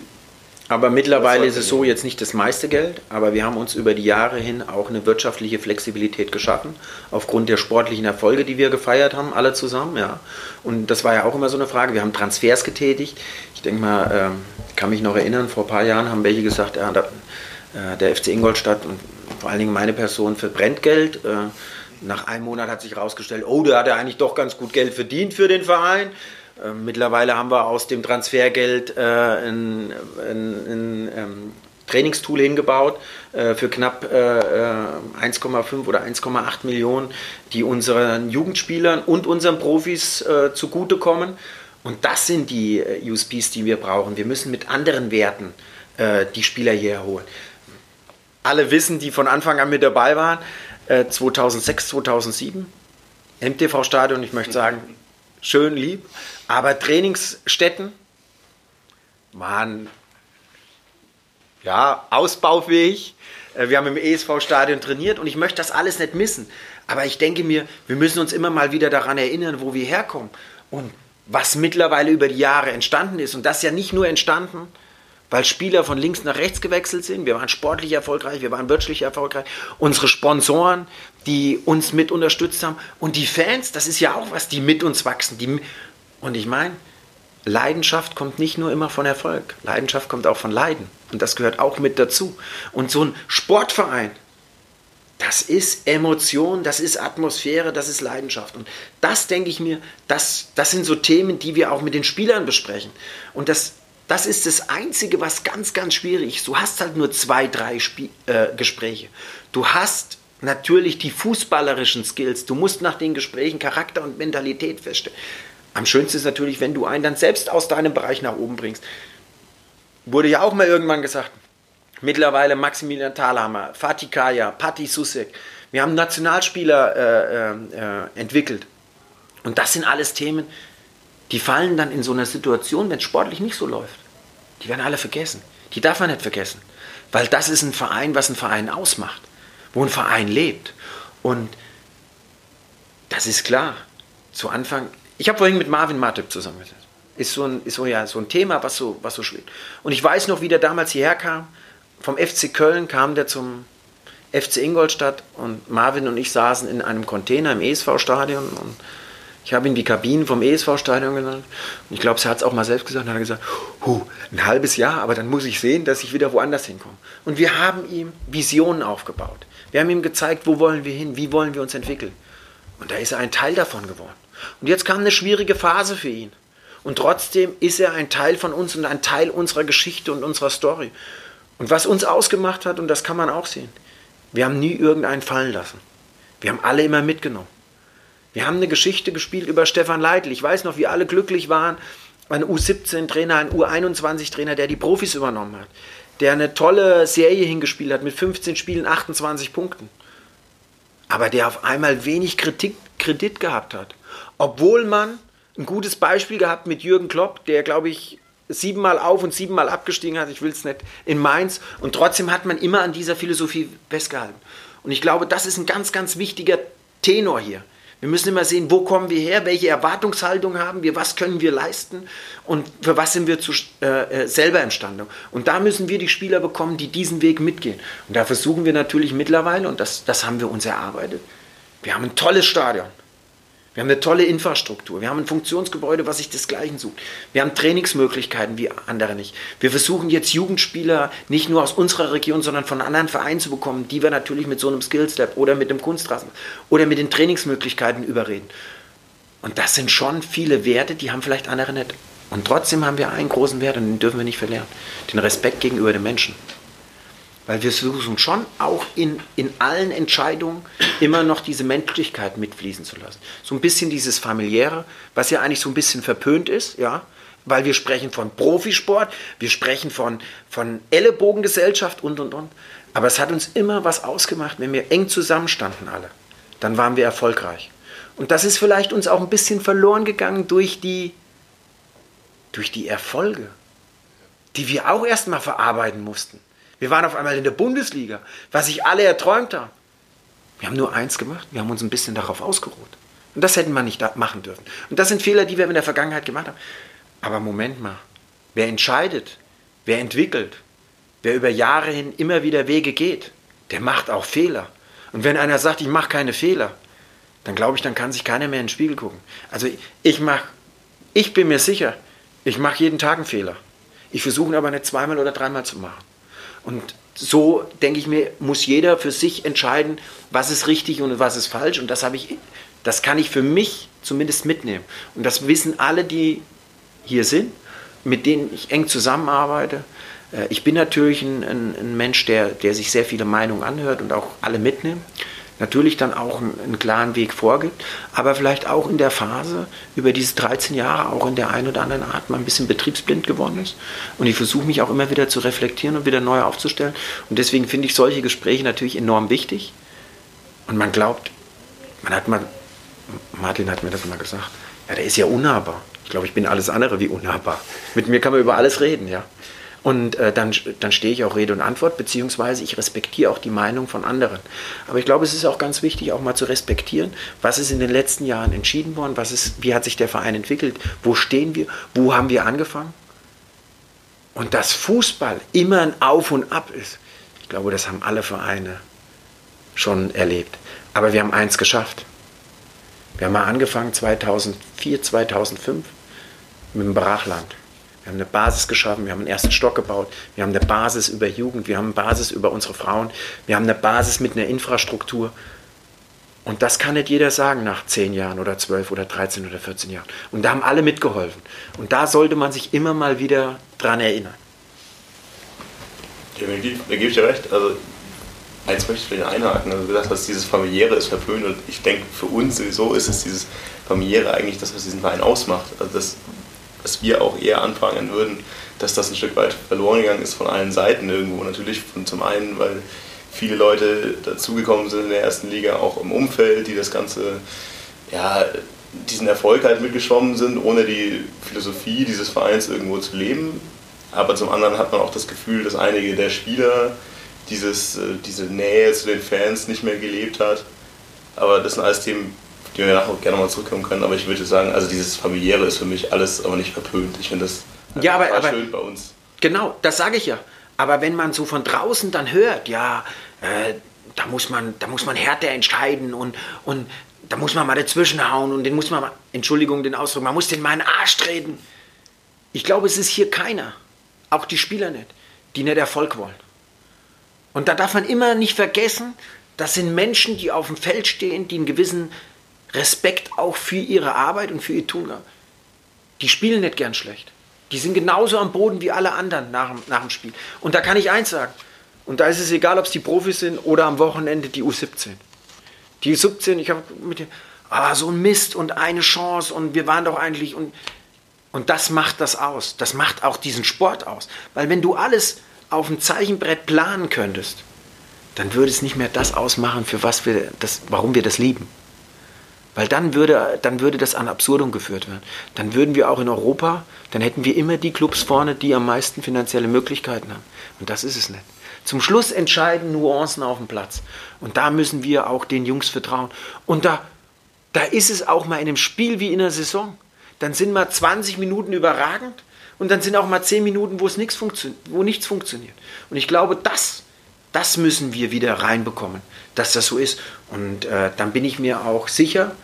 aber mittlerweile ist es so, jetzt nicht das meiste Geld, aber wir haben uns über die Jahre hin auch eine wirtschaftliche Flexibilität geschaffen, aufgrund der sportlichen Erfolge, die wir gefeiert haben, alle zusammen. Ja. Und das war ja auch immer so eine Frage. Wir haben Transfers getätigt. Ich denke mal, äh, kann mich noch erinnern, vor ein paar Jahren haben welche gesagt, ja, der, äh, der FC Ingolstadt und vor allen Dingen meine Person verbrennt Geld. Äh, nach einem Monat hat sich herausgestellt, oh, der hat ja eigentlich doch ganz gut Geld verdient für den Verein. Ähm, mittlerweile haben wir aus dem Transfergeld äh, ein, ein, ein, ähm, Trainingstool hingebaut äh, für knapp äh, 1,5 oder 1,8 Millionen, die unseren Jugendspielern und unseren Profis äh, zugutekommen. Und das sind die äh, USPs, die wir brauchen. Wir müssen mit anderen Werten äh, die Spieler hierher holen. Alle wissen, die von Anfang an mit dabei waren, 2006, 2007, MTV-Stadion, ich möchte sagen, schön lieb, aber Trainingsstätten waren ja, ausbaufähig. Äh, wir haben im ESV-Stadion trainiert und ich möchte das alles nicht missen. Aber ich denke mir, wir müssen uns immer mal wieder daran erinnern, wo wir herkommen und was mittlerweile über die Jahre entstanden ist. Und das ja nicht nur entstanden, weil Spieler von links nach rechts gewechselt sind. Wir waren sportlich erfolgreich, wir waren wirtschaftlich erfolgreich. Unsere Sponsoren, die uns mit unterstützt haben. Und die Fans, das ist ja auch was, die mit uns wachsen. Die, und ich meine, Leidenschaft kommt nicht nur immer von Erfolg. Leidenschaft kommt auch von Leiden. Und das gehört auch mit dazu. Und so ein Sportverein, das ist Emotion, das ist Atmosphäre, das ist Leidenschaft. Und das denke ich mir, das, das sind so Themen, die wir auch mit den Spielern besprechen. Und das, das ist das Einzige, was ganz, ganz schwierig ist. Du hast halt nur zwei, drei Spie äh, Gespräche. Du hast natürlich die fußballerischen Skills. Du musst nach den Gesprächen Charakter und Mentalität feststellen. Am schönsten ist natürlich, wenn du einen dann selbst aus deinem Bereich nach oben bringst. Wurde ja auch mal irgendwann gesagt. Mittlerweile Maximilian Thalhammer, Fatih Kaya, Patti Susek. Wir haben Nationalspieler äh, äh, entwickelt. Und das sind alles Themen, die fallen dann in so einer Situation, wenn es sportlich nicht so läuft. Die werden alle vergessen. Die darf man nicht vergessen. Weil das ist ein Verein, was ein Verein ausmacht. Wo ein Verein lebt. Und das ist klar. Zu Anfang ich habe vorhin mit Marvin Matip zusammengesetzt. Ist so ein, ist so, ja, so ein Thema, was so, was so schwebt. Und ich weiß noch, wie der damals hierher kam. Vom FC Köln kam der zum FC Ingolstadt und Marvin und ich saßen in einem Container im ESV-Stadion und ich habe ihn die Kabinen vom ESV-Stadion genannt. Und ich glaube, er hat es auch mal selbst gesagt. Und hat gesagt, Huh, ein halbes Jahr, aber dann muss ich sehen, dass ich wieder woanders hinkomme. Und wir haben ihm Visionen aufgebaut. Wir haben ihm gezeigt, wo wollen wir hin, wie wollen wir uns entwickeln. Und da ist er ein Teil davon geworden. Und jetzt kam eine schwierige Phase für ihn. Und trotzdem ist er ein Teil von uns und ein Teil unserer Geschichte und unserer Story. Und was uns ausgemacht hat, und das kann man auch sehen, wir haben nie irgendeinen fallen lassen. Wir haben alle immer mitgenommen. Wir haben eine Geschichte gespielt über Stefan Leitl. Ich weiß noch, wie alle glücklich waren. Ein U17-Trainer, ein U21-Trainer, der die Profis übernommen hat. Der eine tolle Serie hingespielt hat mit 15 Spielen, 28 Punkten. Aber der auf einmal wenig Kritik, Kredit gehabt hat obwohl man ein gutes Beispiel gehabt mit Jürgen Klopp, der, glaube ich, siebenmal auf und siebenmal abgestiegen hat, ich will es nicht, in Mainz. Und trotzdem hat man immer an dieser Philosophie festgehalten. Und ich glaube, das ist ein ganz, ganz wichtiger Tenor hier. Wir müssen immer sehen, wo kommen wir her, welche Erwartungshaltung haben wir, was können wir leisten und für was sind wir zu, äh, äh selber imstande. Und da müssen wir die Spieler bekommen, die diesen Weg mitgehen. Und da versuchen wir natürlich mittlerweile, und das, das haben wir uns erarbeitet, wir haben ein tolles Stadion. Wir haben eine tolle Infrastruktur. Wir haben ein Funktionsgebäude, was sich desgleichen sucht. Wir haben Trainingsmöglichkeiten wie andere nicht. Wir versuchen jetzt Jugendspieler nicht nur aus unserer Region, sondern von anderen Vereinen zu bekommen, die wir natürlich mit so einem Skillstep oder mit dem Kunstrasen oder mit den Trainingsmöglichkeiten überreden. Und das sind schon viele Werte, die haben vielleicht andere nicht. Und trotzdem haben wir einen großen Wert und den dürfen wir nicht verlieren. Den Respekt gegenüber den Menschen. Weil wir versuchen schon auch in, in allen Entscheidungen immer noch diese Menschlichkeit mitfließen zu lassen. So ein bisschen dieses familiäre, was ja eigentlich so ein bisschen verpönt ist, ja. Weil wir sprechen von Profisport, wir sprechen von, von Ellenbogengesellschaft und und und. Aber es hat uns immer was ausgemacht, wenn wir eng zusammenstanden alle. Dann waren wir erfolgreich. Und das ist vielleicht uns auch ein bisschen verloren gegangen durch die, durch die Erfolge, die wir auch erstmal verarbeiten mussten. Wir waren auf einmal in der Bundesliga, was sich alle erträumt haben. Wir haben nur eins gemacht, wir haben uns ein bisschen darauf ausgeruht. Und das hätten wir nicht machen dürfen. Und das sind Fehler, die wir in der Vergangenheit gemacht haben. Aber Moment mal, wer entscheidet, wer entwickelt, wer über Jahre hin immer wieder Wege geht, der macht auch Fehler. Und wenn einer sagt, ich mache keine Fehler, dann glaube ich, dann kann sich keiner mehr in den Spiegel gucken. Also ich mache, ich bin mir sicher, ich mache jeden Tag einen Fehler. Ich versuche ihn aber nicht zweimal oder dreimal zu machen. Und so, denke ich mir, muss jeder für sich entscheiden, was ist richtig und was ist falsch. Und das habe ich, das kann ich für mich zumindest mitnehmen. Und das wissen alle, die hier sind, mit denen ich eng zusammenarbeite. Äh, ich bin natürlich ein, ein, ein, Mensch, der, der sich sehr viele Meinungen anhört und auch alle mitnimmt. Natürlich dann auch einen, einen, klaren Weg vorgibt, aber vielleicht auch in der Phase über diese 13 Jahre auch in der einen oder anderen Art mal ein bisschen betriebsblind geworden ist. Und ich versuche mich auch immer wieder zu reflektieren und wieder neu aufzustellen. Und deswegen finde ich solche Gespräche natürlich enorm wichtig. Und man glaubt, man hat mal, Martin hat mir das mal gesagt, ja, der ist ja unnahbar. Ich glaube, ich bin alles andere wie unnahbar. Mit mir kann man über alles reden, ja. Und äh, dann, dann stehe ich auch Rede und Antwort, beziehungsweise ich respektiere auch die Meinung von anderen. Aber ich glaube, es ist auch ganz wichtig, auch mal zu respektieren, was ist in den letzten Jahren entschieden worden, was ist, wie hat sich der Verein entwickelt, wo stehen wir, wo haben wir angefangen. Und dass Fußball immer ein Auf und Ab ist, ich glaube, das haben alle Vereine schon erlebt. Aber wir haben eins geschafft. Wir haben mal angefangen 2004, 2005 mit dem Brachland. Wir haben eine Basis geschaffen, wir haben einen ersten Stock gebaut, wir haben eine Basis über Jugend, wir haben eine Basis über unsere Frauen, wir haben eine Basis mit einer Infrastruktur. Und das kann nicht jeder sagen nach 10 Jahren oder 12 oder 13 oder 14 Jahren. Und da haben alle mitgeholfen. Und da sollte man sich immer mal wieder dran erinnern. Ja, da gebe ich dir recht. Also eins möchte ich vielleicht einhaken. Also du gesagt hast, dieses familiäre ist verpönt und ich denke, für uns sowieso ist es dieses familiäre eigentlich das, was diesen Verein ausmacht. Also das, was wir auch eher anfangen würden, dass das ein Stück weit verloren gegangen ist von allen Seiten irgendwo. Natürlich von, zum einen, weil viele Leute dazugekommen sind in der ersten Liga, auch im Umfeld, die das Ganze, ja, diesen Erfolg halt mitgeschwommen sind, ohne die Philosophie dieses Vereins irgendwo zu leben. Aber zum anderen hat man auch das Gefühl, dass einige der Spieler dieses, äh, diese Nähe zu den Fans nicht mehr gelebt hat. Aber das sind alles Themen, die wir nachher gerne mal zurückkommen können. Aber ich würde sagen, also dieses familiäre ist für mich alles aber nicht verpönt. Ich finde das ja, aber, aber, schön bei uns. Genau, das sage ich ja. Aber wenn man so von draußen dann hört, ja, äh, da muss man, da muss man härter entscheiden und, und da muss man mal dazwischen hauen und den muss man mal, Entschuldigung den Ausdruck, man muss den mal in den Arsch treten. Ich glaube, es ist hier keiner, auch die Spieler nicht, die nicht Erfolg wollen. Und da darf man immer nicht vergessen, das sind Menschen, die auf dem Feld stehen, die einen gewissen Respekt auch für ihre Arbeit und für ihr Tun. Die spielen nicht gern schlecht. Die sind genauso am Boden wie alle anderen nach, nach dem Spiel. Und da kann ich eins sagen. Und da ist es egal, ob es die Profis sind oder am Wochenende die U17. Die U17, ich habe mit dem, ah, so ein Mist und eine Chance und wir waren doch eigentlich und, und das macht das aus. Das macht auch diesen Sport aus. Weil wenn du alles auf dem Zeichenbrett planen könntest, dann würde es nicht mehr das ausmachen, für was wir das, warum wir das lieben. Weil dann würde, dann würde das an Absurdum geführt werden. Dann würden wir auch in Europa, dann hätten wir immer die Clubs vorne, die am meisten finanzielle Möglichkeiten haben. Und das ist es nicht. Zum Schluss entscheiden Nuancen auf dem Platz. Und da müssen wir auch den Jungs vertrauen. Und da, da ist es auch mal in einem Spiel wie in einer Saison. Dann sind mal 20 Minuten überragend und dann sind auch mal zehn Minuten, wo, es nichts, funktio wo nichts funktioniert. Und ich glaube, das, das müssen wir wieder reinbekommen, dass das so ist. Und äh, dann bin ich mir auch sicher,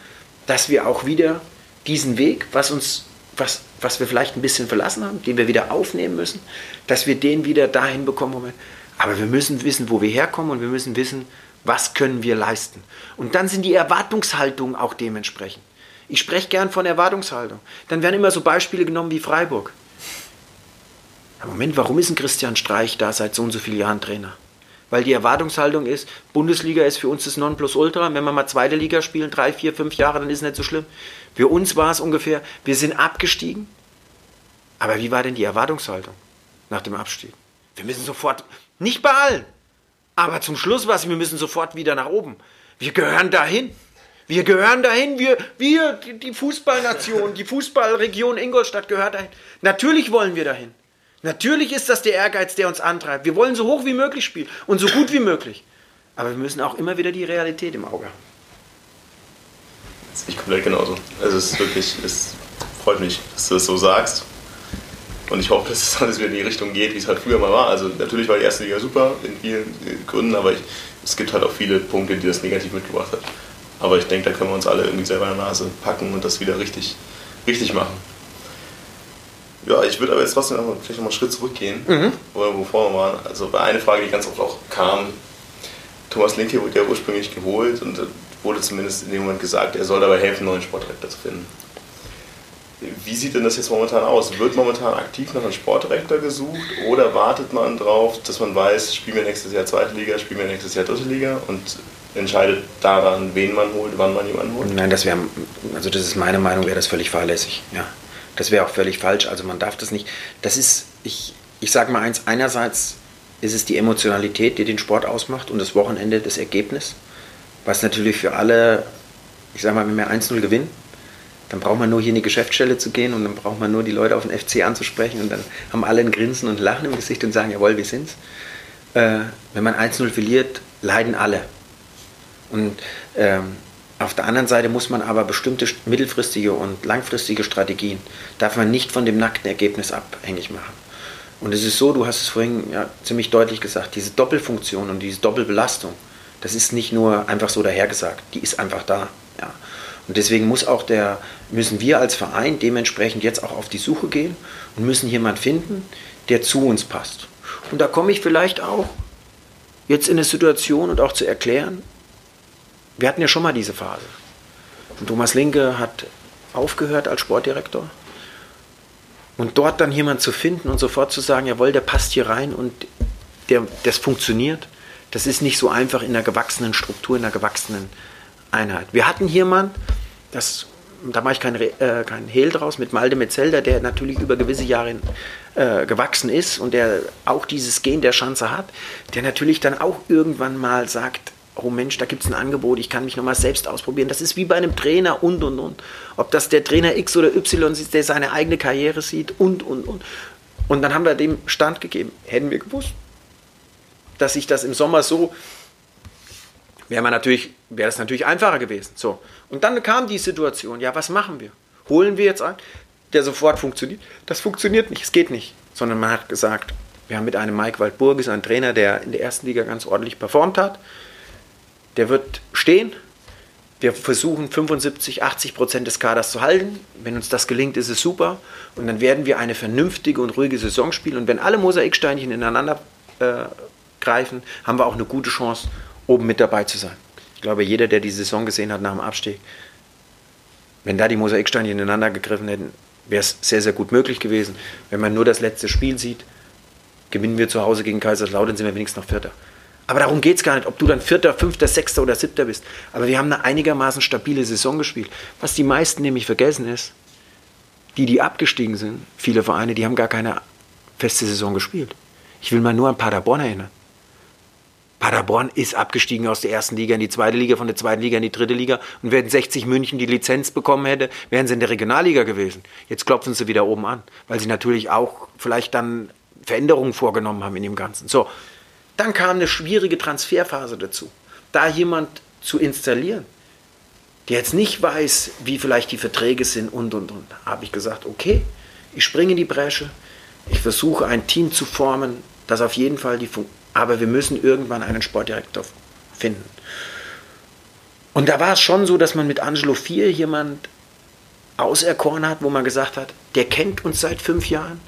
dass wir auch wieder diesen Weg, was uns, was, was wir vielleicht ein bisschen verlassen haben, den wir wieder aufnehmen müssen, dass wir den wieder dahin bekommen. Wo wir, aber wir müssen wissen, wo wir herkommen und wir müssen wissen, was können wir leisten. Und dann sind die Erwartungshaltungen auch dementsprechend. Ich spreche gern von Erwartungshaltung. Dann werden immer so Beispiele genommen wie Freiburg. Moment, warum ist ein Christian Streich da seit so und so vielen Jahren Trainer? Weil die Erwartungshaltung ist, Bundesliga ist für uns das Nonplusultra. Wenn wir mal zweite Liga spielen, drei, vier, fünf Jahre, dann ist es nicht so schlimm. Für uns war es ungefähr, wir sind abgestiegen. Aber wie war denn die Erwartungshaltung nach dem Abstieg? Wir müssen sofort, nicht bei allen, aber zum Schluss war es, wir müssen sofort wieder nach oben. Wir gehören dahin. Wir gehören dahin, wir, wir, die Fußballnation, die Fußballregion Ingolstadt gehört dahin. Natürlich wollen wir dahin. Natürlich ist das der Ehrgeiz, der uns antreibt. Wir wollen so hoch wie möglich spielen und so gut wie möglich. Aber wir müssen auch immer wieder die Realität im Auge haben. Das sehe ich komplett genauso. Also es ist wirklich, es freut mich, dass du das so sagst. Und ich hoffe, dass es alles wieder in die Richtung geht, wie es halt früher mal war. Also natürlich war die erste Liga super in vielen Gründen, aber ich, es gibt halt auch viele Punkte, die das negativ mitgebracht hat. Aber ich denke, da können wir uns alle irgendwie selber in der Nase packen und das wieder richtig, richtig machen. Ja, ich würde aber jetzt trotzdem noch, vielleicht noch mal einen Schritt zurückgehen, mhm. wo wir vorher waren. Also bei einer Frage, die ganz oft auch kam, Thomas Linke wurde ja ursprünglich geholt und wurde zumindest in dem Moment gesagt, er soll dabei helfen, einen neuen Sportdirektor zu finden. Wie sieht denn das jetzt momentan aus? Wird momentan aktiv nach einem Sportdirektor gesucht oder wartet man darauf, dass man weiß, spielen wir nächstes Jahr zweite Liga, spielen wir nächstes Jahr dritte Liga und entscheidet daran, wen man holt, wann man jemanden holt? Nein, das wäre, also das ist meine Meinung, wäre das völlig fahrlässig. Ja. Das wäre auch völlig falsch. Also man darf das nicht. Das ist, ich, ich sage mal eins, einerseits ist es die Emotionalität, die den Sport ausmacht und das Wochenende das Ergebnis, was natürlich für alle, ich sage mal, wenn wir 1-0 gewinnen, dann braucht man nur hier in die Geschäftsstelle zu gehen und dann braucht man nur die Leute auf den FC anzusprechen und dann haben alle ein Grinsen und Lachen im Gesicht und sagen, jawohl, wir sind's. Äh, wenn man 1-0 verliert, leiden alle. Und ähm, auf der anderen Seite muss man aber bestimmte mittelfristige und langfristige Strategien, darf man nicht von dem nackten Ergebnis abhängig machen. Und es ist so, du hast es vorhin ja, ziemlich deutlich gesagt, diese Doppelfunktion und diese Doppelbelastung, das ist nicht nur einfach so dahergesagt, die ist einfach da. Ja. Und deswegen muss auch der, müssen wir als Verein dementsprechend jetzt auch auf die Suche gehen und müssen jemanden finden, der zu uns passt. Und da komme ich vielleicht auch jetzt in eine Situation und auch zu erklären, wir hatten ja schon mal diese Phase. Und Thomas Linke hat aufgehört als Sportdirektor. Und dort dann jemanden zu finden und sofort zu sagen, jawohl, der passt hier rein und der, das funktioniert, das ist nicht so einfach in einer gewachsenen Struktur, in einer gewachsenen Einheit. Wir hatten jemanden, das, da mache ich kein, äh, kein Hehl draus, mit Malde Metzelder, der natürlich über gewisse Jahre äh, gewachsen ist und der auch dieses Gen der Chance hat, der natürlich dann auch irgendwann mal sagt, oh Mensch, da gibt es ein Angebot, ich kann mich nochmal selbst ausprobieren. Das ist wie bei einem Trainer und, und, und. Ob das der Trainer X oder Y ist, der seine eigene Karriere sieht und, und, und. Und dann haben wir dem Stand gegeben. Hätten wir gewusst, dass sich das im Sommer so wäre natürlich, wäre das natürlich einfacher gewesen. So. Und dann kam die Situation, ja, was machen wir? Holen wir jetzt einen, der sofort funktioniert? Das funktioniert nicht, es geht nicht. Sondern man hat gesagt, wir haben mit einem Mike Waldburgis einen Trainer, der in der ersten Liga ganz ordentlich performt hat. Der wird stehen. Wir versuchen 75, 80 Prozent des Kaders zu halten. Wenn uns das gelingt, ist es super. Und dann werden wir eine vernünftige und ruhige Saison spielen. Und wenn alle Mosaiksteinchen ineinander äh, greifen, haben wir auch eine gute Chance, oben mit dabei zu sein. Ich glaube, jeder, der die Saison gesehen hat nach dem Abstieg, wenn da die Mosaiksteine ineinander gegriffen hätten, wäre es sehr, sehr gut möglich gewesen. Wenn man nur das letzte Spiel sieht, gewinnen wir zu Hause gegen Kaiserslautern, sind wir wenigstens noch Vierter. Aber darum geht es gar nicht, ob du dann Vierter, Fünfter, Sechster oder Siebter bist. Aber wir haben eine einigermaßen stabile Saison gespielt. Was die meisten nämlich vergessen ist, die, die abgestiegen sind, viele Vereine, die haben gar keine feste Saison gespielt. Ich will mal nur an Paderborn erinnern. Paderborn ist abgestiegen aus der ersten Liga in die zweite Liga, von der zweiten Liga in die dritte Liga. Und wenn 60 München die Lizenz bekommen hätte, wären sie in der Regionalliga gewesen. Jetzt klopfen sie wieder oben an, weil sie natürlich auch vielleicht dann Veränderungen vorgenommen haben in dem Ganzen. So, dann kam eine schwierige Transferphase dazu. Da jemand zu installieren, der jetzt nicht weiß, wie vielleicht die Verträge sind und und und, habe ich gesagt, okay, ich springe in die Bresche, ich versuche ein Team zu formen, das auf jeden Fall die Funktion aber wir müssen irgendwann einen Sportdirektor finden. Und da war es schon so, dass man mit Angelo 4 jemand auserkoren hat, wo man gesagt hat, der kennt uns seit fünf Jahren.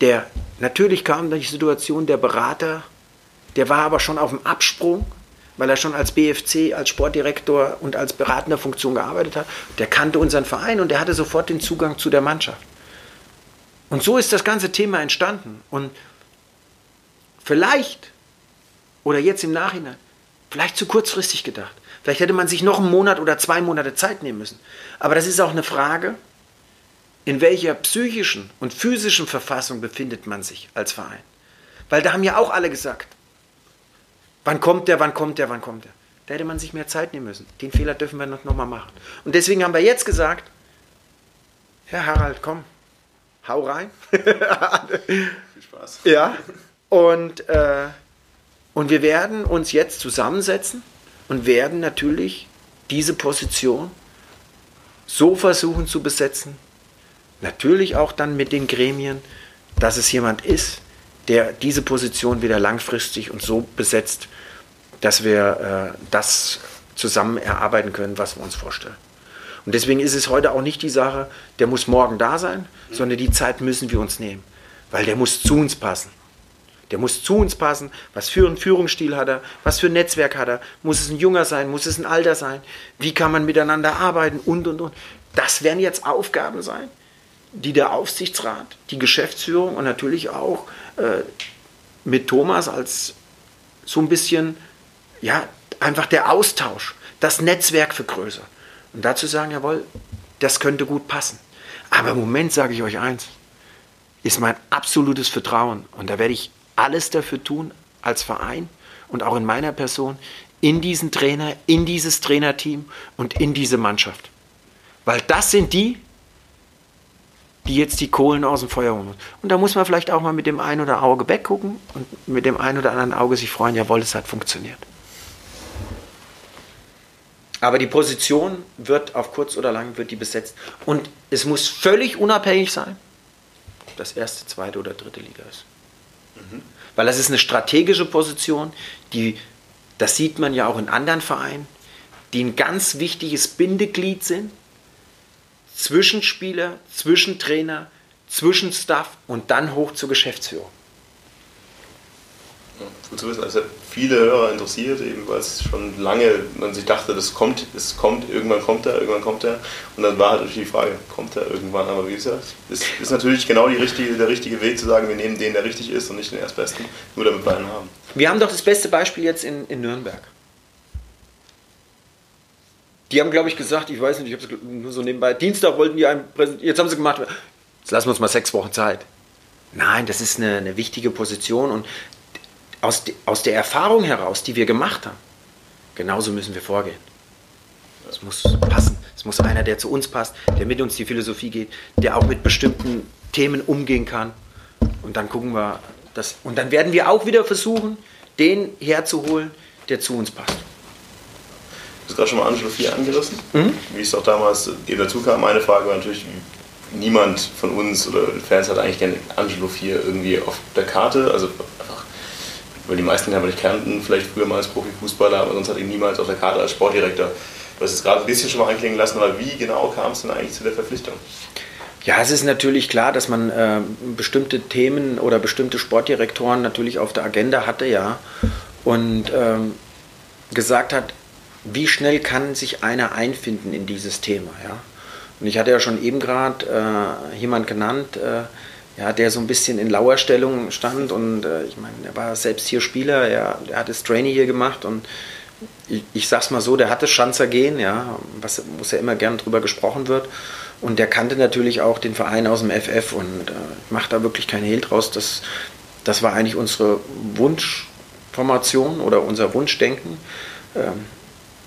Der natürlich kam die Situation, der Berater, der war aber schon auf dem Absprung, weil er schon als BFC, als Sportdirektor und als beratender Funktion gearbeitet hat. Der kannte unseren Verein und der hatte sofort den Zugang zu der Mannschaft. Und so ist das ganze Thema entstanden. Und vielleicht, oder jetzt im Nachhinein, vielleicht zu kurzfristig gedacht. Vielleicht hätte man sich noch einen Monat oder zwei Monate Zeit nehmen müssen. Aber das ist auch eine Frage, in welcher psychischen und physischen Verfassung befindet man sich als Verein. Weil da haben ja auch alle gesagt, wann kommt der, wann kommt der, wann kommt der. Da hätte man sich mehr Zeit nehmen müssen. Den Fehler dürfen wir noch, noch mal machen. Und deswegen haben wir jetzt gesagt, Herr Harald, komm, hau rein. Viel Spaß. Ja, und, äh, und wir werden uns jetzt zusammensetzen und werden natürlich diese Position so versuchen zu besetzen, natürlich auch dann mit den Gremien, dass es jemand ist, der diese Position wieder langfristig und so besetzt, dass wir äh, das zusammen erarbeiten können, was wir uns vorstellen. Und deswegen ist es heute auch nicht die Sache, der muss morgen da sein, sondern die Zeit müssen wir uns nehmen, weil der muss zu uns passen. Der muss zu uns passen. Was für einen Führungsstil hat er? Was für ein Netzwerk hat er? Muss es ein Junger sein? Muss es ein Alter sein? Wie kann man miteinander arbeiten? Und, und, und. Das werden jetzt Aufgaben sein, die der Aufsichtsrat, die Geschäftsführung und natürlich auch äh, mit Thomas als so ein bisschen, ja, einfach der Austausch, das Netzwerk vergrößern. Und dazu sagen, jawohl, das könnte gut passen. Aber im Moment sage ich euch eins, ist mein absolutes Vertrauen. Und da werde ich alles dafür tun, als Verein und auch in meiner Person, in diesen Trainer, in dieses Trainerteam und in diese Mannschaft. Weil das sind die, die jetzt die Kohlen aus dem Feuer holen. Und da muss man vielleicht auch mal mit dem einen oder Auge weggucken und mit dem einen oder anderen Auge sich freuen, jawohl, es hat funktioniert. Aber die Position wird auf kurz oder lang wird die besetzt. Und es muss völlig unabhängig sein, ob das erste, zweite oder dritte Liga ist. Mhm. Weil das ist eine strategische Position, die, das sieht man ja auch in anderen Vereinen, die ein ganz wichtiges Bindeglied sind zwischen Spieler, zwischen Trainer, zwischen Staff und dann hoch zur Geschäftsführung. Gut zu wissen, also viele Hörer interessiert, eben weil es schon lange man sich dachte, das kommt, es kommt, irgendwann kommt er, irgendwann kommt er. Und dann war halt natürlich die Frage, kommt er irgendwann? Aber wie gesagt, es ist natürlich genau richtige, der richtige Weg zu sagen, wir nehmen den, der richtig ist und nicht den erstbesten, nur damit wir einen haben. Wir haben doch das beste Beispiel jetzt in, in Nürnberg. Die haben, glaube ich, gesagt, ich weiß nicht, ich habe es nur so nebenbei, Dienstag wollten die einen präsentieren, jetzt haben sie gemacht, jetzt lassen wir uns mal sechs Wochen Zeit. Nein, das ist eine, eine wichtige Position und aus, aus der Erfahrung heraus, die wir gemacht haben, genauso müssen wir vorgehen. Es muss passen. Es muss einer, der zu uns passt, der mit uns die Philosophie geht, der auch mit bestimmten Themen umgehen kann. Und dann gucken wir das. Und dann werden wir auch wieder versuchen, den herzuholen, der zu uns passt. Du hast gerade schon mal Angelo 4 angerissen, mhm. wie es auch damals eben dazu kam. Meine Frage war natürlich, niemand von uns oder Fans hat eigentlich gerne Angelo 4 irgendwie auf der Karte. Also weil die meisten aber nicht kannten, vielleicht früher mal als Profifußballer, aber sonst hat ihn niemals auf der Karte als Sportdirektor. Du hast es gerade ein bisschen schon mal anklingen lassen, aber wie genau kam es denn eigentlich zu der Verpflichtung? Ja, es ist natürlich klar, dass man äh, bestimmte Themen oder bestimmte Sportdirektoren natürlich auf der Agenda hatte, ja. Und ähm, gesagt hat, wie schnell kann sich einer einfinden in dieses Thema, ja. Und ich hatte ja schon eben gerade äh, jemand genannt, äh, ja, der so ein bisschen in Lauerstellung stand und äh, ich meine, er war selbst hier Spieler, er, er hat das Trainee hier gemacht und ich, ich sag's mal so, der hatte Schanzer gehen, ja, was, wo ja immer gern drüber gesprochen wird. Und der kannte natürlich auch den Verein aus dem FF und äh, macht da wirklich keinen Hehl draus. Das, das war eigentlich unsere Wunschformation oder unser Wunschdenken. Ähm,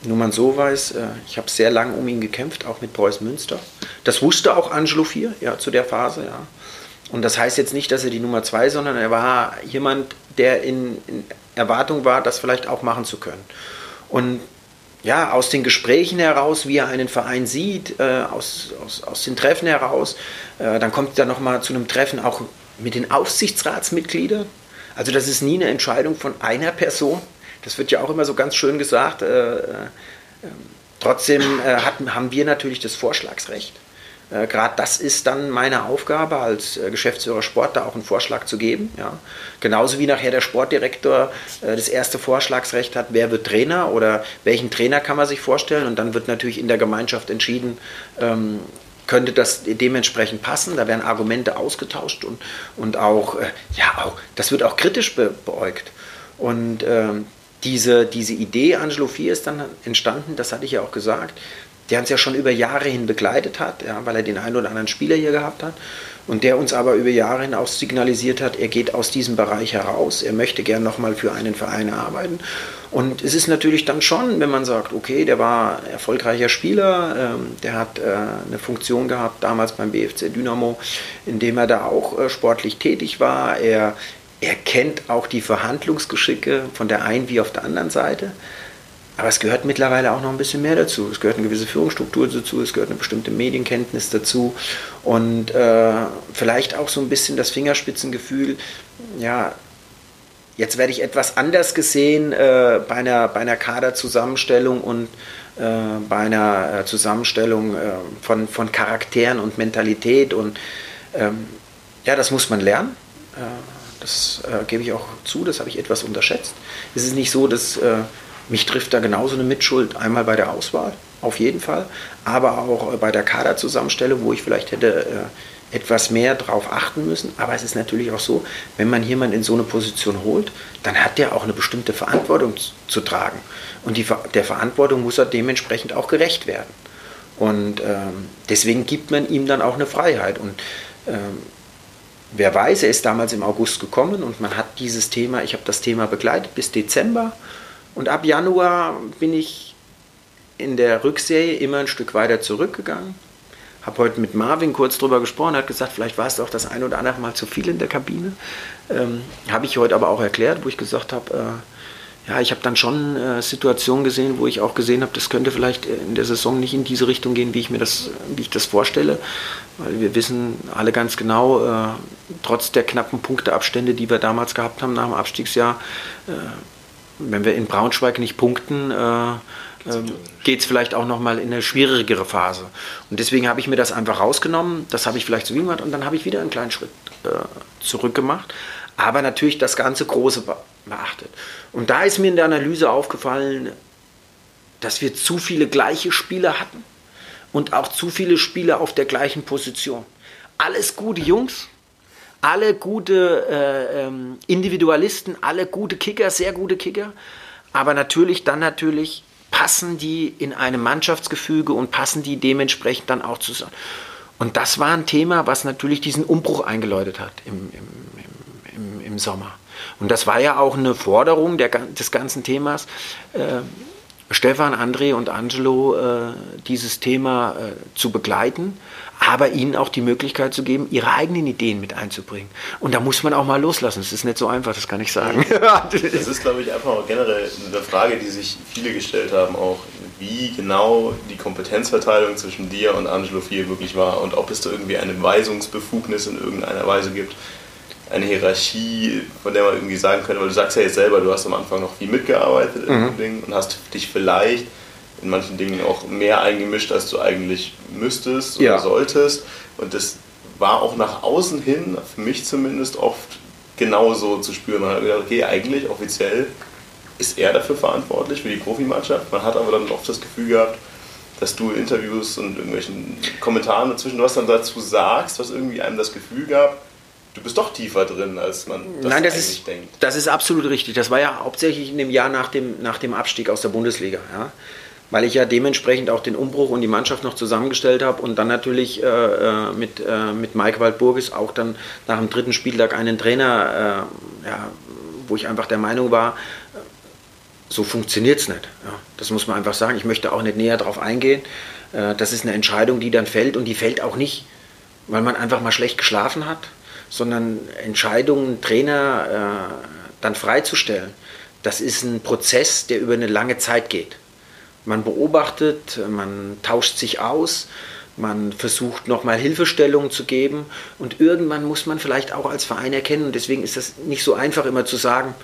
nur man so weiß, äh, ich habe sehr lange um ihn gekämpft, auch mit Preußen Münster. Das wusste auch Angelo 4, ja, zu der Phase, ja. Und das heißt jetzt nicht, dass er die Nummer 2, sondern er war jemand, der in, in, Erwartung war, das vielleicht auch machen zu können. Und ja, aus den Gesprächen heraus, wie er einen Verein sieht, äh, aus, aus, aus den Treffen heraus, äh, dann kommt er nochmal zu einem Treffen auch mit den Aufsichtsratsmitgliedern. Also das ist nie eine Entscheidung von einer Person, das wird ja auch immer so ganz schön gesagt. Äh, äh, trotzdem äh, hatten, haben wir natürlich das Vorschlagsrecht. Äh, Gerade das ist dann meine Aufgabe als äh, Geschäftsführer Sport, da auch einen Vorschlag zu geben. Ja. Genauso wie nachher der Sportdirektor äh, das erste Vorschlagsrecht hat, wer wird Trainer oder welchen Trainer kann man sich vorstellen. Und dann wird natürlich in der Gemeinschaft entschieden, ähm, könnte das dementsprechend passen. Da werden Argumente ausgetauscht und, und auch, äh, ja, auch, das wird auch kritisch be beäugt. Und ähm, diese, diese Idee Angelo 4 ist dann entstanden, das hatte ich ja auch gesagt, der uns ja schon über Jahre hin begleitet hat, ja, weil er den einen oder anderen Spieler hier gehabt hat und der uns aber über Jahre hin auch signalisiert hat, er geht aus diesem Bereich heraus, er möchte gern nochmal für einen Verein arbeiten. Und es ist natürlich dann schon, wenn man sagt, okay, der war erfolgreicher Spieler, ähm, der hat äh, eine Funktion gehabt damals beim BFC Dynamo, in dem er da auch äh, sportlich tätig war, er er kennt auch die Verhandlungsgeschicke von der einen wie auf der anderen Seite. Aber es gehört mittlerweile auch noch ein bisschen mehr dazu. Es gehört eine gewisse Führungsstruktur dazu, es gehört eine bestimmte Medienkenntnis dazu und äh, vielleicht auch so ein bisschen das Fingerspitzengefühl, ja, jetzt werde ich etwas anders gesehen äh, bei, einer, bei einer Kaderzusammenstellung und äh, bei einer äh, Zusammenstellung äh, von, von Charakteren und Mentalität und ähm, ja, das muss man lernen. Äh, das gebe ich auch zu, das habe ich etwas unterschätzt. Es ist nicht so, dass mich trifft da genauso eine Mitschuld, einmal bei der Auswahl, auf jeden Fall, aber auch äh, bei der Kaderzusammenstellung, wo ich vielleicht hätte etwas mehr darauf achten müssen. Aber es ist natürlich auch so, wenn man jemanden in so eine Position holt, dann hat der auch eine bestimmte Verantwortung zu tragen. Und die, der Verantwortung muss er dementsprechend auch gerecht werden. Und ähm, deswegen gibt man ihm dann auch eine Freiheit. Und ähm, wer weiß, er ist damals im August gekommen und man hat dieses Thema, ich habe das Thema begleitet bis Dezember. Und ab Januar bin ich in der Rückserie immer ein Stück weiter zurückgegangen habe heute mit Marvin kurz drüber gesprochen, hat gesagt, vielleicht war es doch das ein oder andere Mal zu viel in der Kabine. Ähm, habe ich heute aber auch erklärt, wo ich gesagt habe, äh, ja, ich habe dann schon äh, Situationen gesehen, wo ich auch gesehen habe, das könnte vielleicht in der Saison nicht in diese Richtung gehen, wie ich mir das, wie ich das vorstelle. Weil wir wissen alle ganz genau, äh, trotz der knappen Punkteabstände, die wir damals gehabt haben nach dem Abstiegsjahr, äh, wenn wir in Braunschweig nicht punkten, äh, ähm, geht es vielleicht auch nochmal in eine schwierigere Phase. Und deswegen habe ich mir das einfach rausgenommen, das habe ich vielleicht so gemacht und dann habe ich wieder einen kleinen Schritt äh, zurückgemacht. Aber natürlich das ganze Große beachtet. Und da ist mir in der Analyse aufgefallen, dass wir zu viele gleiche Spieler hatten und auch zu viele Spieler auf der gleichen Position. Alles gute Jungs, alle gute äh, ähm, Individualisten, alle gute Kicker, sehr gute Kicker, aber natürlich dann natürlich passen die in einem Mannschaftsgefüge und passen die dementsprechend dann auch zusammen. Und das war ein Thema, was natürlich diesen Umbruch eingeläutet hat im, im, im, im Sommer. Und das war ja auch eine Forderung der, des ganzen Themas. Äh, Stefan, André und Angelo äh, dieses Thema äh, zu begleiten, aber ihnen auch die Möglichkeit zu geben, ihre eigenen Ideen mit einzubringen. Und da muss man auch mal loslassen. Es ist nicht so einfach, das kann ich sagen. das ist, glaube ich, einfach generell eine Frage, die sich viele gestellt haben, auch wie genau die Kompetenzverteilung zwischen dir und Angelo Fier wirklich war und ob es da irgendwie eine Weisungsbefugnis in irgendeiner Weise gibt eine Hierarchie, von der man irgendwie sagen könnte, weil du sagst ja jetzt selber, du hast am Anfang noch viel mitgearbeitet in mhm. Ding und hast dich vielleicht in manchen Dingen auch mehr eingemischt, als du eigentlich müsstest oder ja. solltest. Und das war auch nach außen hin, für mich zumindest, oft genauso zu spüren. Man hat gedacht, okay, eigentlich offiziell ist er dafür verantwortlich, für die Profimannschaft. Man hat aber dann oft das Gefühl gehabt, dass du Interviews und irgendwelchen Kommentaren dazwischen was dann dazu sagst, was irgendwie einem das Gefühl gab, du bist doch tiefer drin, als man das, Nein, das eigentlich ist, denkt. Das ist absolut richtig. Das war ja hauptsächlich in dem Jahr nach dem, nach dem Abstieg aus der Bundesliga. Ja? Weil ich ja dementsprechend auch den Umbruch und die Mannschaft noch zusammengestellt habe und dann natürlich äh, äh, mit, äh, mit Mike Waldburgis auch dann nach dem dritten Spieltag einen Trainer, äh, ja, wo ich einfach der Meinung war, so funktioniert es nicht. Ja, das muss man einfach sagen. Ich möchte auch nicht näher darauf eingehen. Äh, das ist eine Entscheidung, die dann fällt und die fällt auch nicht, weil man einfach mal schlecht geschlafen hat, sondern Entscheidungen, Trainer äh, dann freizustellen, das ist ein Prozess, der über eine lange Zeit geht. Man beobachtet, man tauscht sich aus, man versucht nochmal Hilfestellungen zu geben und irgendwann muss man vielleicht auch als Verein erkennen, und deswegen ist das nicht so einfach immer zu sagen,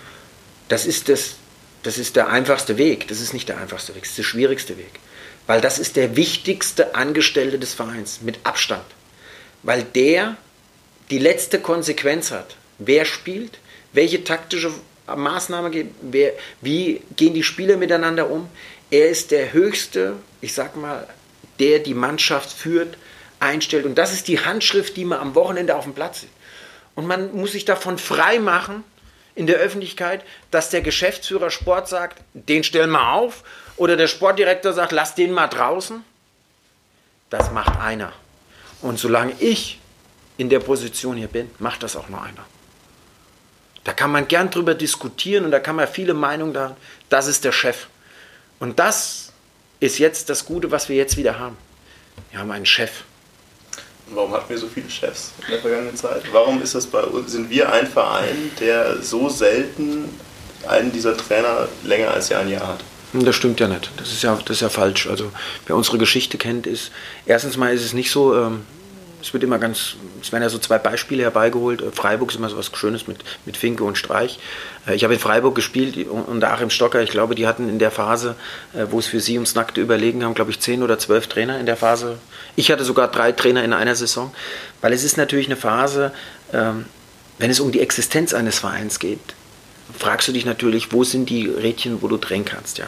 das ist, das, das ist der einfachste Weg. Das ist nicht der einfachste Weg, das ist der schwierigste Weg. Weil das ist der wichtigste Angestellte des Vereins, mit Abstand. Weil der die letzte Konsequenz hat. Wer spielt, welche taktische Maßnahme wer, wie gehen die Spieler miteinander um. Er ist der Höchste, ich sag mal, der die Mannschaft führt, einstellt. Und das ist die Handschrift, die man am Wochenende auf dem Platz sieht. Und man muss sich davon frei machen in der Öffentlichkeit, dass der Geschäftsführer Sport sagt, den stellen wir auf, oder der Sportdirektor sagt, lass den mal draußen. Das macht einer. Und solange ich in der Position hier bin, macht das auch nur einer. Da kann man gern drüber diskutieren und da kann man viele Meinungen da. Das ist der Chef. Und das ist jetzt das Gute, was wir jetzt wieder haben. Wir haben einen Chef. Warum hatten wir so viele Chefs in der vergangenen Zeit? Warum ist das bei uns? Sind wir ein Verein, der so selten einen dieser Trainer länger als ja ein Jahr hat? Das stimmt ja nicht. Das ist ja, das ist ja falsch. Also wer unsere Geschichte kennt, ist erstens mal ist es nicht so, ähm, es wird immer ganz, es werden ja so zwei Beispiele herbeigeholt. Freiburg ist immer so was Schönes mit, mit Finke und Streich. Äh, ich habe in Freiburg gespielt unter Achim Stocker. Ich glaube, die hatten in der Phase, äh, wo es für sie ums nackte Überlegen haben, glaube ich, zehn oder zwölf Trainer in der Phase. Ich hatte sogar drei Trainer in einer Saison, weil es ist natürlich eine Phase, ähm, wenn es um die Existenz eines Vereins geht, fragst du dich natürlich, wo sind die Rädchen, wo du drehen kannst, ja.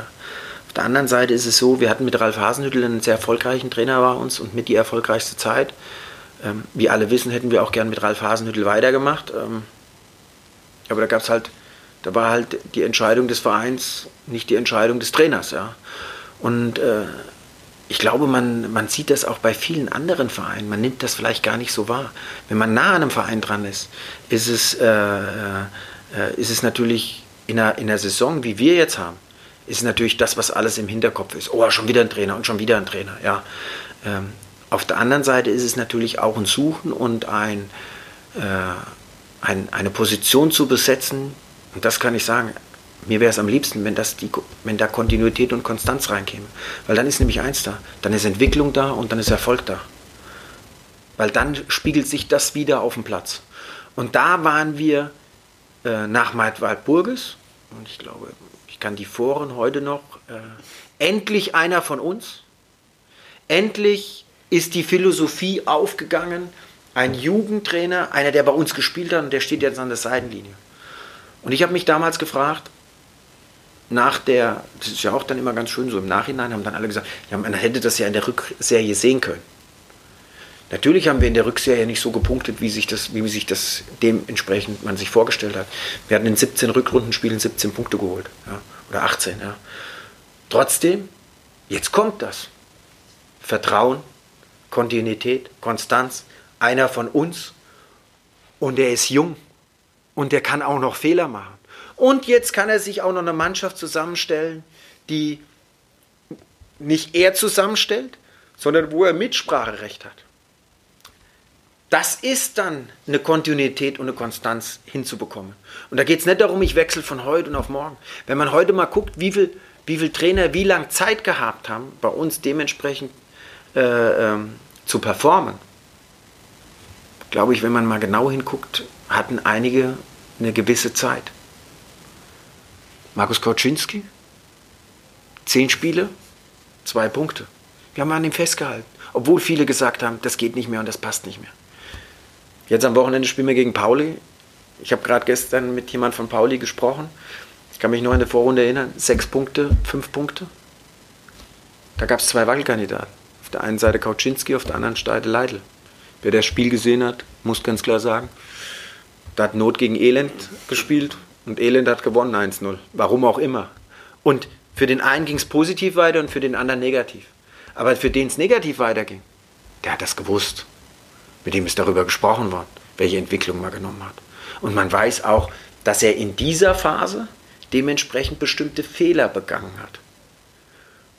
Auf der anderen Seite ist es so, wir hatten mit Ralf Hasenhüttel einen sehr erfolgreichen Trainer bei uns und mit die erfolgreichste Zeit. Ähm, wie alle wissen, hätten wir auch gern mit Ralf Hasenhüttel weitergemacht. Ähm, aber da gab es halt, da war halt die Entscheidung des Vereins, nicht die Entscheidung des Trainers. Ja. Und äh, ich glaube, man, man sieht das auch bei vielen anderen Vereinen. Man nimmt das vielleicht gar nicht so wahr. Wenn man nah an einem Verein dran ist, ist es, äh, äh, ist es natürlich in einer, in einer Saison, wie wir jetzt haben, ist natürlich das, was alles im Hinterkopf ist. Oh, schon wieder ein Trainer und schon wieder ein Trainer. Ja. Ähm, auf der anderen Seite ist es natürlich auch ein Suchen und ein, äh, ein, eine Position zu besetzen. Und das kann ich sagen, mir wäre es am liebsten, wenn, das die, wenn da Kontinuität und Konstanz reinkäme. Weil dann ist nämlich eins da. Dann ist Entwicklung da und dann ist Erfolg da. Weil dann spiegelt sich das wieder auf dem Platz. Und da waren wir äh, nach Maidwald-Burges, und ich glaube, ich kann die Foren heute noch, äh, endlich einer von uns. Endlich ist die Philosophie aufgegangen. Ein Jugendtrainer, einer, der bei uns gespielt hat und der steht jetzt an der Seitenlinie. Und ich habe mich damals gefragt, nach der, das ist ja auch dann immer ganz schön, so im Nachhinein haben dann alle gesagt, ja, man hätte das ja in der Rückserie sehen können. Natürlich haben wir in der Rückserie nicht so gepunktet, wie sich das, wie sich das dementsprechend man sich vorgestellt hat. Wir hatten in 17 Rückrundenspielen 17 Punkte geholt. Ja, oder 18, ja. Trotzdem, jetzt kommt das. Vertrauen, Kontinuität, Konstanz, einer von uns und er ist jung und der kann auch noch Fehler machen. Und jetzt kann er sich auch noch eine Mannschaft zusammenstellen, die nicht er zusammenstellt, sondern wo er Mitspracherecht hat. Das ist dann eine Kontinuität und eine Konstanz hinzubekommen. Und da geht es nicht darum, ich wechsle von heute und auf morgen. Wenn man heute mal guckt, wie viele wie viel Trainer wie lange Zeit gehabt haben, bei uns dementsprechend äh, ähm, zu performen, glaube ich, wenn man mal genau hinguckt, hatten einige eine gewisse Zeit. Markus Kauczynski, zehn Spiele, zwei Punkte. Wir haben an ihm festgehalten, obwohl viele gesagt haben, das geht nicht mehr und das passt nicht mehr. Jetzt am Wochenende spielen wir gegen Pauli. Ich habe gerade gestern mit jemand von Pauli gesprochen. Ich kann mich noch in der Vorrunde erinnern. Sechs Punkte, fünf Punkte. Da gab es zwei Wackelkandidaten. Auf der einen Seite Kauczynski, auf der anderen Seite Leidl. Wer das Spiel gesehen hat, muss ganz klar sagen, da hat Not gegen Elend gespielt und Elend hat gewonnen 1-0. Warum auch immer. Und für den einen ging es positiv weiter und für den anderen negativ. Aber für den es negativ weiterging, der hat das gewusst. Mit dem ist darüber gesprochen worden, welche Entwicklung man genommen hat. Und man weiß auch, dass er in dieser Phase dementsprechend bestimmte Fehler begangen hat.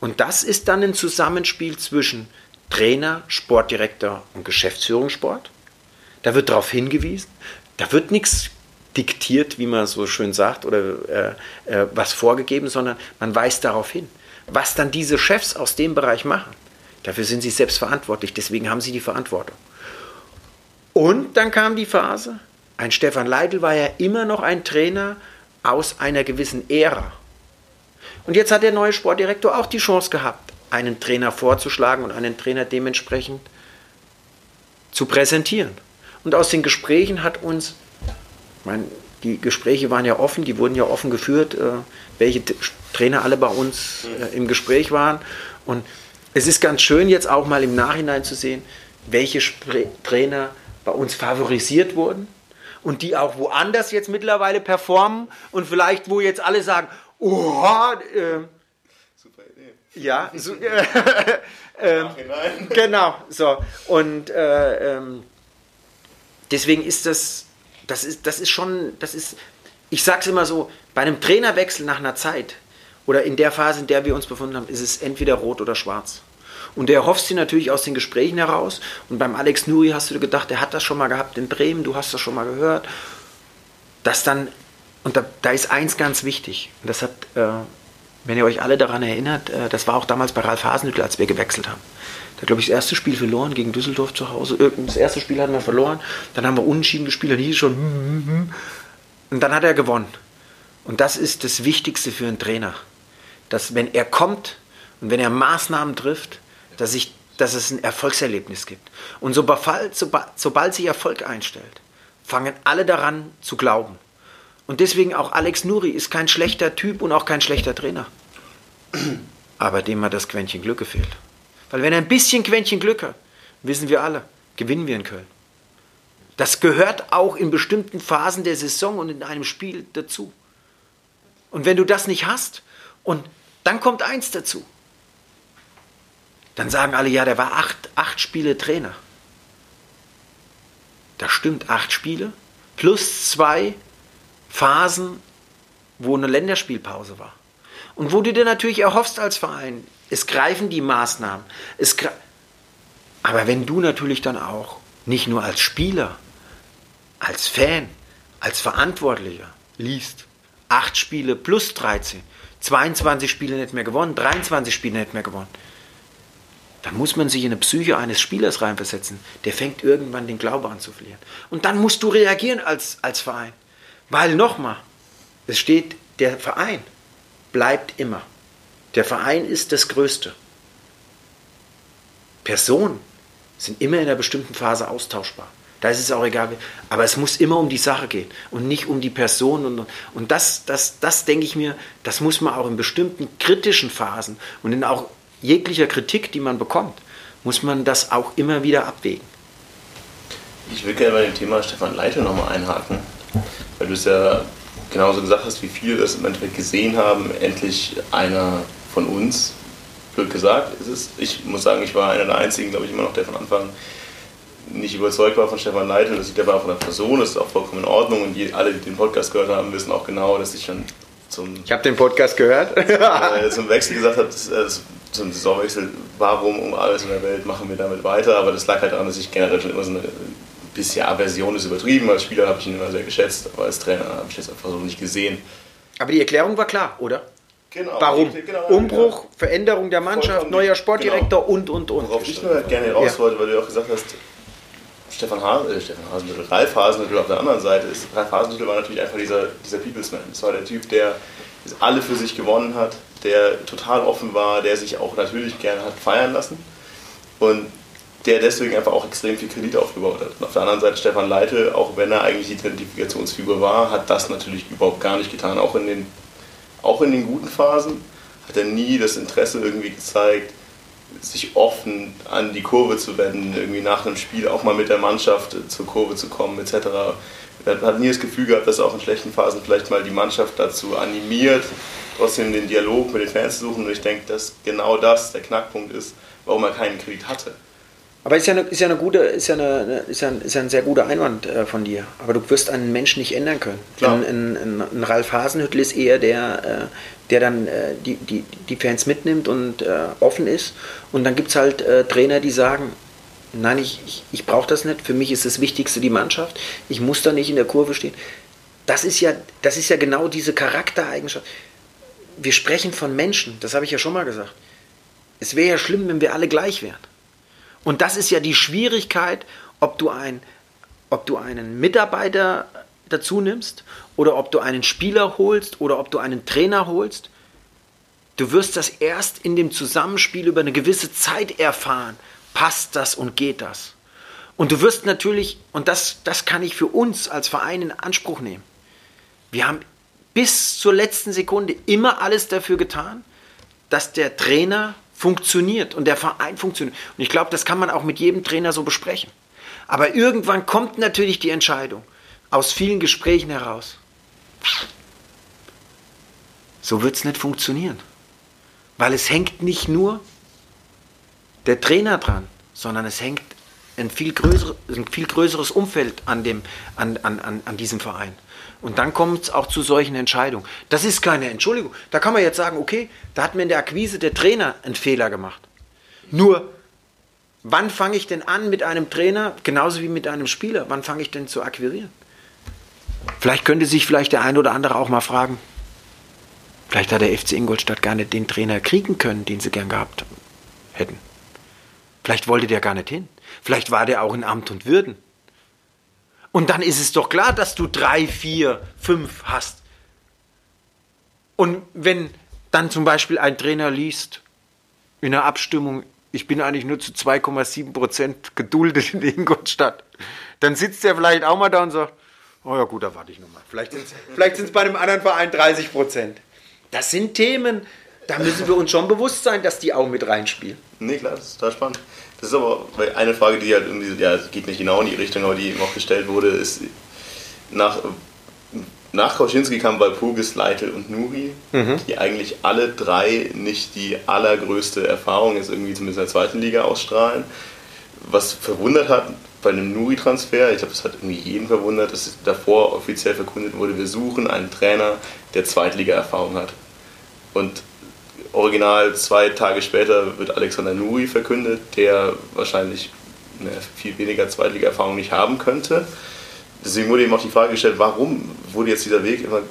Und das ist dann ein Zusammenspiel zwischen Trainer, Sportdirektor und Geschäftsführungssport. Da wird darauf hingewiesen. Da wird nichts diktiert, wie man so schön sagt, oder äh, äh, was vorgegeben, sondern man weist darauf hin. Was dann diese Chefs aus dem Bereich machen, dafür sind sie selbst verantwortlich, deswegen haben sie die Verantwortung. Und dann kam die Phase, ein Stefan Leitl war ja immer noch ein Trainer aus einer gewissen Ära. Und jetzt hat der neue Sportdirektor auch die Chance gehabt, einen Trainer vorzuschlagen und einen Trainer dementsprechend zu präsentieren. Und aus den Gesprächen hat uns meine, die Gespräche waren ja offen, die wurden ja offen geführt, äh, welche Trainer alle bei uns äh, im Gespräch waren. Und es ist ganz schön jetzt auch mal im Nachhinein zu sehen, welche Spre Trainer bei uns favorisiert wurden und die auch woanders jetzt mittlerweile performen und vielleicht wo jetzt alle sagen, oha, äh, super Idee. Ja, so, äh, ähm, genau, so und äh, ähm, deswegen ist das das ist, das ist schon, das ist, ich sage es immer so, bei einem Trainerwechsel nach einer Zeit oder in der Phase, in der wir uns befunden haben, ist es entweder rot oder schwarz. Und der erhoffst du natürlich aus den Gesprächen heraus. Und beim Alex Nuri hast du gedacht, der hat das schon mal gehabt in Bremen, du hast das schon mal gehört. Dass dann, und da, da ist eins ganz wichtig, und das hat, äh, wenn ihr euch alle daran erinnert, äh, das war auch damals bei Ralf Hasenhüttl, als wir gewechselt haben. Da glaube ich das erste Spiel verloren gegen Düsseldorf zu Hause. Das erste Spiel hatten wir verloren. Dann haben wir unentschieden gespielt. Dann hieß es schon. Hm, hm, hm. Und dann hat er gewonnen. Und das ist das Wichtigste für einen Trainer. Dass wenn er kommt und wenn er Maßnahmen trifft, dass, ich, dass es ein Erfolgserlebnis gibt. Und sobald, sobald sich Erfolg einstellt, fangen alle daran zu glauben. Und deswegen auch Alex Nuri ist kein schlechter Typ und auch kein schlechter Trainer. Aber dem hat das Quäntchen Glück gefehlt. Weil wenn er ein bisschen Quäntchen Glück hat, wissen wir alle, gewinnen wir in Köln. Das gehört auch in bestimmten Phasen der Saison und in einem Spiel dazu. Und wenn du das nicht hast, und dann kommt eins dazu, dann sagen alle, ja, der war acht, acht Spiele Trainer. Das stimmt, acht Spiele plus zwei Phasen, wo eine Länderspielpause war. Und wo du dir natürlich erhoffst als Verein, es greifen die Maßnahmen. Es gre Aber wenn du natürlich dann auch nicht nur als Spieler, als Fan, als Verantwortlicher liest, acht Spiele plus 13, 22 Spiele nicht mehr gewonnen, 23 Spiele nicht mehr gewonnen, dann muss man sich in eine Psyche eines Spielers reinversetzen. Der fängt irgendwann den Glaube an zu verlieren. Und dann musst du reagieren als, als Verein. Weil nochmal, es steht, der Verein bleibt immer. Der Verein ist das Größte. Personen sind immer in einer bestimmten Phase austauschbar. Da ist es auch egal. Aber es muss immer um die Sache gehen und nicht um die Person. Und, und das, das, das denke ich mir, das muss man auch in bestimmten kritischen Phasen und in auch jeglicher Kritik, die man bekommt, muss man das auch immer wieder abwägen. Ich will gerne bei dem Thema Stefan Leite nochmal einhaken, weil du es ja genauso gesagt hast, wie viele das im Endeffekt gesehen haben, endlich einer von uns, blöd gesagt, ist es. Ich muss sagen, ich war einer der einzigen, glaube ich, immer noch, der von Anfang nicht überzeugt war von Stefan Leite. Das liegt aber auch von der Person, das ist auch vollkommen in Ordnung und die, alle, die den Podcast gehört haben, wissen auch genau, dass ich schon zum. Ich habe den Podcast gehört. äh, zum Wechsel gesagt habe, dass, äh, zum Saisonwechsel, warum um alles in der Welt machen wir damit weiter, aber das lag halt daran, dass ich generell schon immer so eine bisschen Aversion ist übertrieben. Als Spieler habe ich ihn immer sehr geschätzt, aber als Trainer habe ich das einfach so nicht gesehen. Aber die Erklärung war klar, oder? Genau. Warum? Genau, Umbruch, ja. Veränderung der Mannschaft, Vollkommen, neuer Sportdirektor genau. und, und, und. Worauf ich nur gerne raus Ja. wollte, weil du auch gesagt hast, Stefan, Has äh, Stefan Hasenhüttl, Ralf Hasenhüttl auf der anderen Seite ist. Ralf Hasenhüttl war natürlich einfach dieser, dieser Peoplesman. Das war der Typ, der alle für sich gewonnen hat, der total offen war, der sich auch natürlich gerne hat feiern lassen und der deswegen einfach auch extrem viel Kredit aufgebaut hat. Und auf der anderen Seite Stefan Leite, auch wenn er eigentlich die Identifikationsfigur war, hat das natürlich überhaupt gar nicht getan. Auch in den, auch in den guten Phasen hat er nie das Interesse irgendwie gezeigt, sich offen an die Kurve zu wenden, irgendwie nach einem Spiel auch mal mit der Mannschaft zur Kurve zu kommen, etc. Er hat nie das Gefühl gehabt, dass er auch in schlechten Phasen vielleicht mal die Mannschaft dazu animiert, trotzdem den Dialog mit den Fans zu suchen. Und ich denke, dass genau das der Knackpunkt ist, warum er keinen Kredit hatte. Aber ist ja, eine, ist ja eine gute, ist ja, eine, ist ja, ein, ist ja ein sehr guter Einwand äh, von dir. Aber du wirst einen Menschen nicht ändern können. Klar. Ein, ein, ein, Ralf Hasenhüttl ist eher der, äh, der dann äh, die, die, die Fans mitnimmt und äh, offen ist. Und dann gibt es halt äh, Trainer, die sagen, nein, ich, ich, ich brauche das nicht. Für mich ist das Wichtigste die Mannschaft. Ich muss da nicht in der Kurve stehen. Das ist ja, das ist ja genau diese Charaktereigenschaft. Wir sprechen von Menschen, das habe ich ja schon mal gesagt. Es wäre ja schlimm, wenn wir alle gleich wären. Und das ist ja die Schwierigkeit, ob du, ein, ob du einen Mitarbeiter dazu nimmst oder ob du einen Spieler holst oder ob du einen Trainer holst. Du wirst das erst in dem Zusammenspiel über eine gewisse Zeit erfahren. Passt das und geht das? Und du wirst natürlich, und das, das kann ich für uns als Verein in Anspruch nehmen, wir haben bis zur letzten Sekunde immer alles dafür getan, dass der Trainer funktioniert und der Verein funktioniert. Und ich glaube, das kann man auch mit jedem Trainer so besprechen. Aber irgendwann kommt natürlich die Entscheidung aus vielen Gesprächen heraus. So wird es nicht funktionieren. Weil es hängt nicht nur der Trainer dran, sondern es hängt ein viel, größere, ein viel größeres Umfeld an, dem, an, an, an, an diesem Verein. Und dann kommt es auch zu solchen Entscheidungen. Das ist keine Entschuldigung. Da kann man jetzt sagen, okay, da hat mir in der Akquise der Trainer einen Fehler gemacht. Nur, wann fange ich denn an mit einem Trainer, genauso wie mit einem Spieler, wann fange ich denn zu akquirieren? Vielleicht könnte sich vielleicht der ein oder andere auch mal fragen, vielleicht hat der FC Ingolstadt gar nicht den Trainer kriegen können, den sie gern gehabt hätten. Vielleicht wollte der gar nicht hin. Vielleicht war der auch in Amt und Würden. Und dann ist es doch klar, dass du drei, vier, fünf hast. Und wenn dann zum Beispiel ein Trainer liest in einer Abstimmung, ich bin eigentlich nur zu 2,7 Prozent geduldet in Ingolstadt, dann sitzt er vielleicht auch mal da und sagt, oh ja gut, da warte ich nochmal. Vielleicht sind es bei einem anderen Verein 30 Prozent. Das sind Themen, da müssen wir uns schon bewusst sein, dass die auch mit reinspielen. Nee, klar, das ist total spannend. Das ist aber eine Frage, die halt irgendwie, ja, geht nicht genau in die Richtung, aber die eben auch gestellt wurde, ist nach, nach Kauschinski kamen Walpurgis, Leitl und Nuri, mhm. die eigentlich alle drei nicht die allergrößte Erfahrung jetzt irgendwie zumindest in der zweiten Liga ausstrahlen. Was verwundert hat bei einem Nuri-Transfer, ich glaube, das hat irgendwie jeden verwundert, dass davor offiziell verkündet wurde, wir suchen einen Trainer, der Zweitliga-Erfahrung hat. Und original zwei Tage später wird Alexander Nuri verkündet, der wahrscheinlich eine viel weniger Zweitliga-Erfahrung nicht haben könnte. Deswegen wurde eben auch die Frage gestellt, warum wurde jetzt dieser Weg immer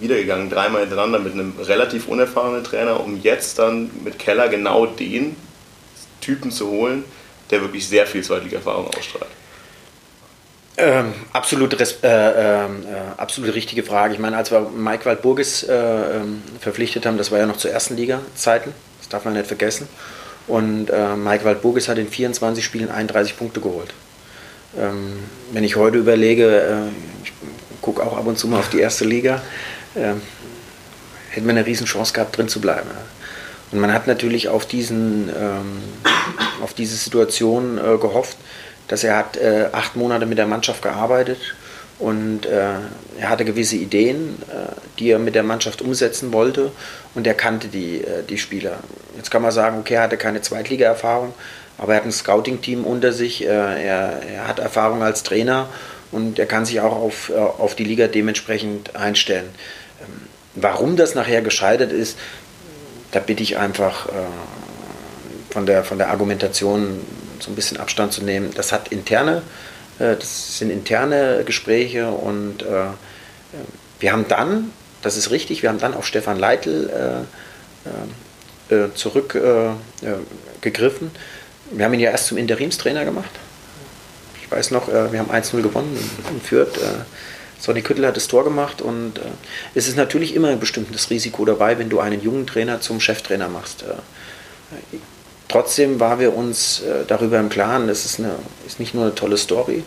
wieder gegangen, dreimal hintereinander mit einem relativ unerfahrenen Trainer, um jetzt dann mit Keller genau den Typen zu holen, der wirklich sehr viel Zweitliga-Erfahrung ausstrahlt. Ähm, absolut, äh, äh, absolut richtige Frage. Ich meine, als wir Mike Waldburgis äh, ähm, verpflichtet haben, das war ja noch zur ersten Liga-Zeiten, das darf man nicht vergessen. Und äh, Mike Waldburgis hat in 24 Spielen 31 Punkte geholt. Ähm, wenn ich heute überlege, äh, ich gucke auch ab und zu mal auf die erste Liga, äh, hätten wir eine Riesenchance gehabt, drin zu bleiben. Und man hat natürlich auf, diesen, ähm, auf diese Situation äh, gehofft, dass er hat äh, acht Monate mit der Mannschaft gearbeitet und äh, er hatte gewisse Ideen, äh, die er mit der Mannschaft umsetzen wollte und er kannte die, äh, die Spieler. Jetzt kann man sagen, okay, er hatte keine Zweitliga-Erfahrung, aber er hat ein Scouting-Team unter sich, äh, er, er, hat Erfahrung als Trainer und er kann sich auch auf, äh, auf die Liga dementsprechend einstellen. Ähm, warum das nachher gescheitert ist, da bitte ich einfach von, der, von der Argumentation so ein bisschen Abstand zu nehmen. Das hat interne, äh, das sind interne Gespräche und äh, wir haben dann, das ist richtig, wir haben dann auf Stefan Leitl äh, zurückgegriffen. wir haben ihn ja erst zum Interimstrainer gemacht. Ich weiß noch, wir haben 1-0 gewonnen in Fürth. Sonny Küttel hat das Tor gemacht und äh, es ist natürlich immer ein bestimmtes Risiko dabei, wenn du einen jungen Trainer zum Cheftrainer machst. Äh, Trotzdem waren wir uns äh, darüber im Klaren, das ist, eine, ist nicht nur eine tolle Story,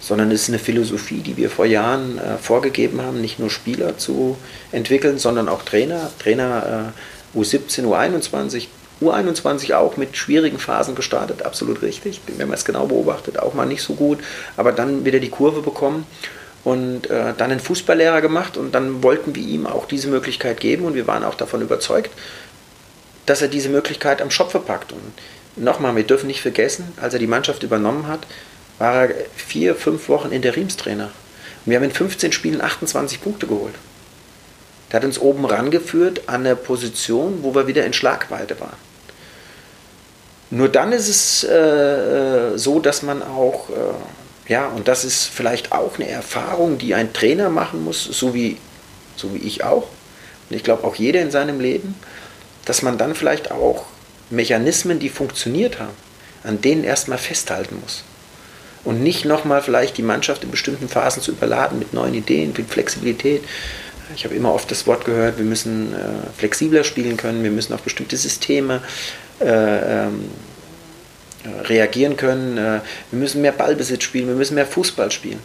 sondern es ist eine Philosophie, die wir vor Jahren äh, vorgegeben haben, nicht nur Spieler zu entwickeln, sondern auch Trainer, Trainer äh, U17, U21, U21 auch mit schwierigen Phasen gestartet, absolut richtig, wenn man es genau beobachtet, auch mal nicht so gut, aber dann wieder die Kurve bekommen und äh, dann einen Fußballlehrer gemacht und dann wollten wir ihm auch diese Möglichkeit geben und wir waren auch davon überzeugt, dass er diese Möglichkeit am Schopfe packt. Und nochmal, wir dürfen nicht vergessen, als er die Mannschaft übernommen hat, war er vier, fünf Wochen Interimstrainer. Und wir haben in 15 Spielen 28 Punkte geholt. Der hat uns oben rangeführt an der Position, wo wir wieder in Schlagweite waren. Nur dann ist es äh, äh so, dass man auch, äh, ja, und das ist vielleicht auch eine Erfahrung, die ein Trainer machen muss, so wie, so wie ich auch. Und ich glaube auch jeder in seinem Leben, dass man dann vielleicht auch Mechanismen, die funktioniert haben, an denen erstmal festhalten muss. Und nicht nochmal vielleicht die Mannschaft in bestimmten Phasen zu überladen mit neuen Ideen, mit Flexibilität. Ich habe immer oft das Wort gehört, wir müssen äh, flexibler spielen können, wir müssen auf bestimmte Systeme äh, ähm, reagieren können, äh, wir müssen mehr Ballbesitz spielen, wir müssen mehr Fußball spielen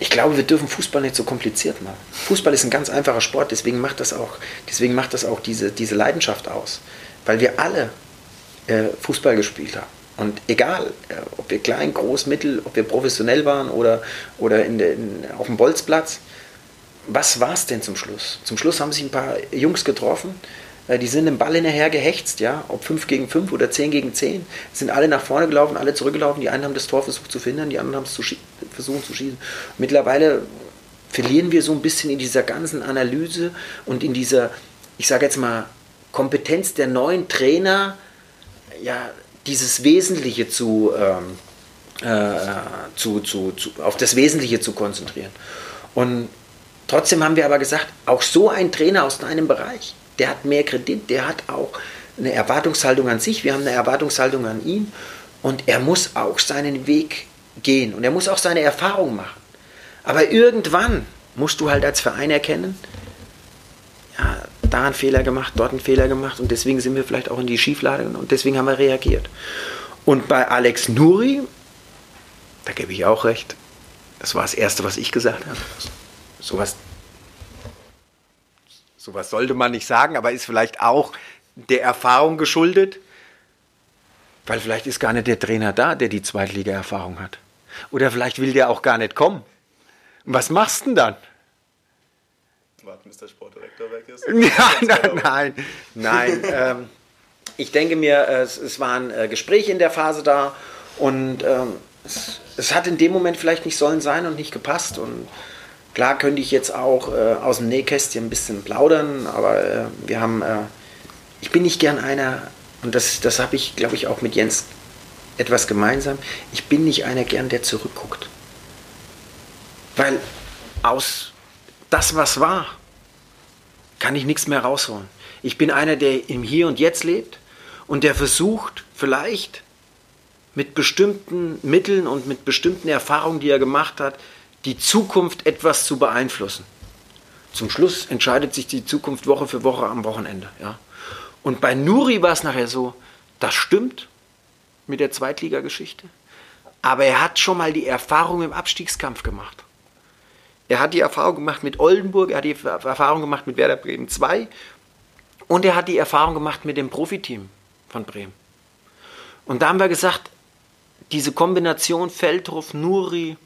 ich glaube, wir dürfen Fußball nicht so kompliziert machen. Fußball ist ein ganz einfacher Sport, deswegen macht das auch, deswegen macht das auch diese, diese Leidenschaft aus. Weil wir alle äh, Fußball gespielt haben. Und egal, äh, ob wir klein, groß, mittel, ob wir professionell waren oder, oder in in, auf dem Bolzplatz, was war es denn zum Schluss? Zum Schluss haben sich ein paar Jungs getroffen, die sind dem Ball hinterher gehext, ja, ob 5 gegen 5 oder 10 gegen 10, sind alle nach vorne gelaufen, alle zurückgelaufen, die einen haben das Tor versucht zu finden, die anderen haben es versucht zu schießen. Mittlerweile verlieren wir so ein bisschen in dieser ganzen Analyse und in dieser, ich sage jetzt mal, Kompetenz der neuen Trainer, ja, dieses Wesentliche zu, ähm, äh, zu, zu, zu, auf das Wesentliche zu konzentrieren. Und trotzdem haben wir aber gesagt, auch so ein Trainer aus einem Bereich, der hat mehr Kredit, der hat auch eine Erwartungshaltung an sich, wir haben eine Erwartungshaltung an ihn und er muss auch seinen Weg gehen und er muss auch seine Erfahrung machen. Aber irgendwann musst du halt als Verein erkennen, ja, da einen Fehler gemacht, dort einen Fehler gemacht und deswegen sind wir vielleicht auch in die Schieflage und deswegen haben wir reagiert. Und bei Alex Nuri, da gebe ich auch recht, das war das Erste, was ich gesagt habe. Sowas Sowas sollte man nicht sagen, aber ist vielleicht auch der Erfahrung geschuldet. Weil vielleicht ist gar nicht der Trainer da, der die Zweitliga-Erfahrung hat. Oder vielleicht will der auch gar nicht kommen. Und was machst du denn dann? Warten, bis der Sportdirektor weg ist? Ja, nein, nein, nein. ähm, ich denke mir, es, es waren äh, Gespräche in der Phase da und ähm, es, es, hat in dem Moment vielleicht nicht sollen sein und nicht gepasst. Und klar könnte ich jetzt auch äh, aus dem Nähkästchen ein bisschen plaudern, aber äh, wir haben, äh, ich bin nicht gern einer, und das, das habe ich, glaube ich, auch mit Jens etwas gemeinsam, ich bin nicht einer gern, der zurückguckt. Weil aus das, was war, kann ich nichts mehr rausholen. Ich bin einer, der im Hier und Jetzt lebt und der versucht, vielleicht mit bestimmten Mitteln und mit bestimmten Erfahrungen, die er gemacht hat, die Zukunft etwas zu beeinflussen. Zum Schluss entscheidet sich die Zukunft Woche für Woche am Wochenende. Ja? Und bei Nuri war es nachher so, das stimmt mit der Zweitligageschichte, aber er hat schon mal die Erfahrung im Abstiegskampf gemacht. Er hat die Erfahrung gemacht mit Oldenburg, er hat die Erfahrung gemacht mit Werder Bremen 2 und er hat die Erfahrung gemacht mit dem Profiteam von Bremen. Und da haben wir gesagt, diese Kombination Feldhof, Nuri,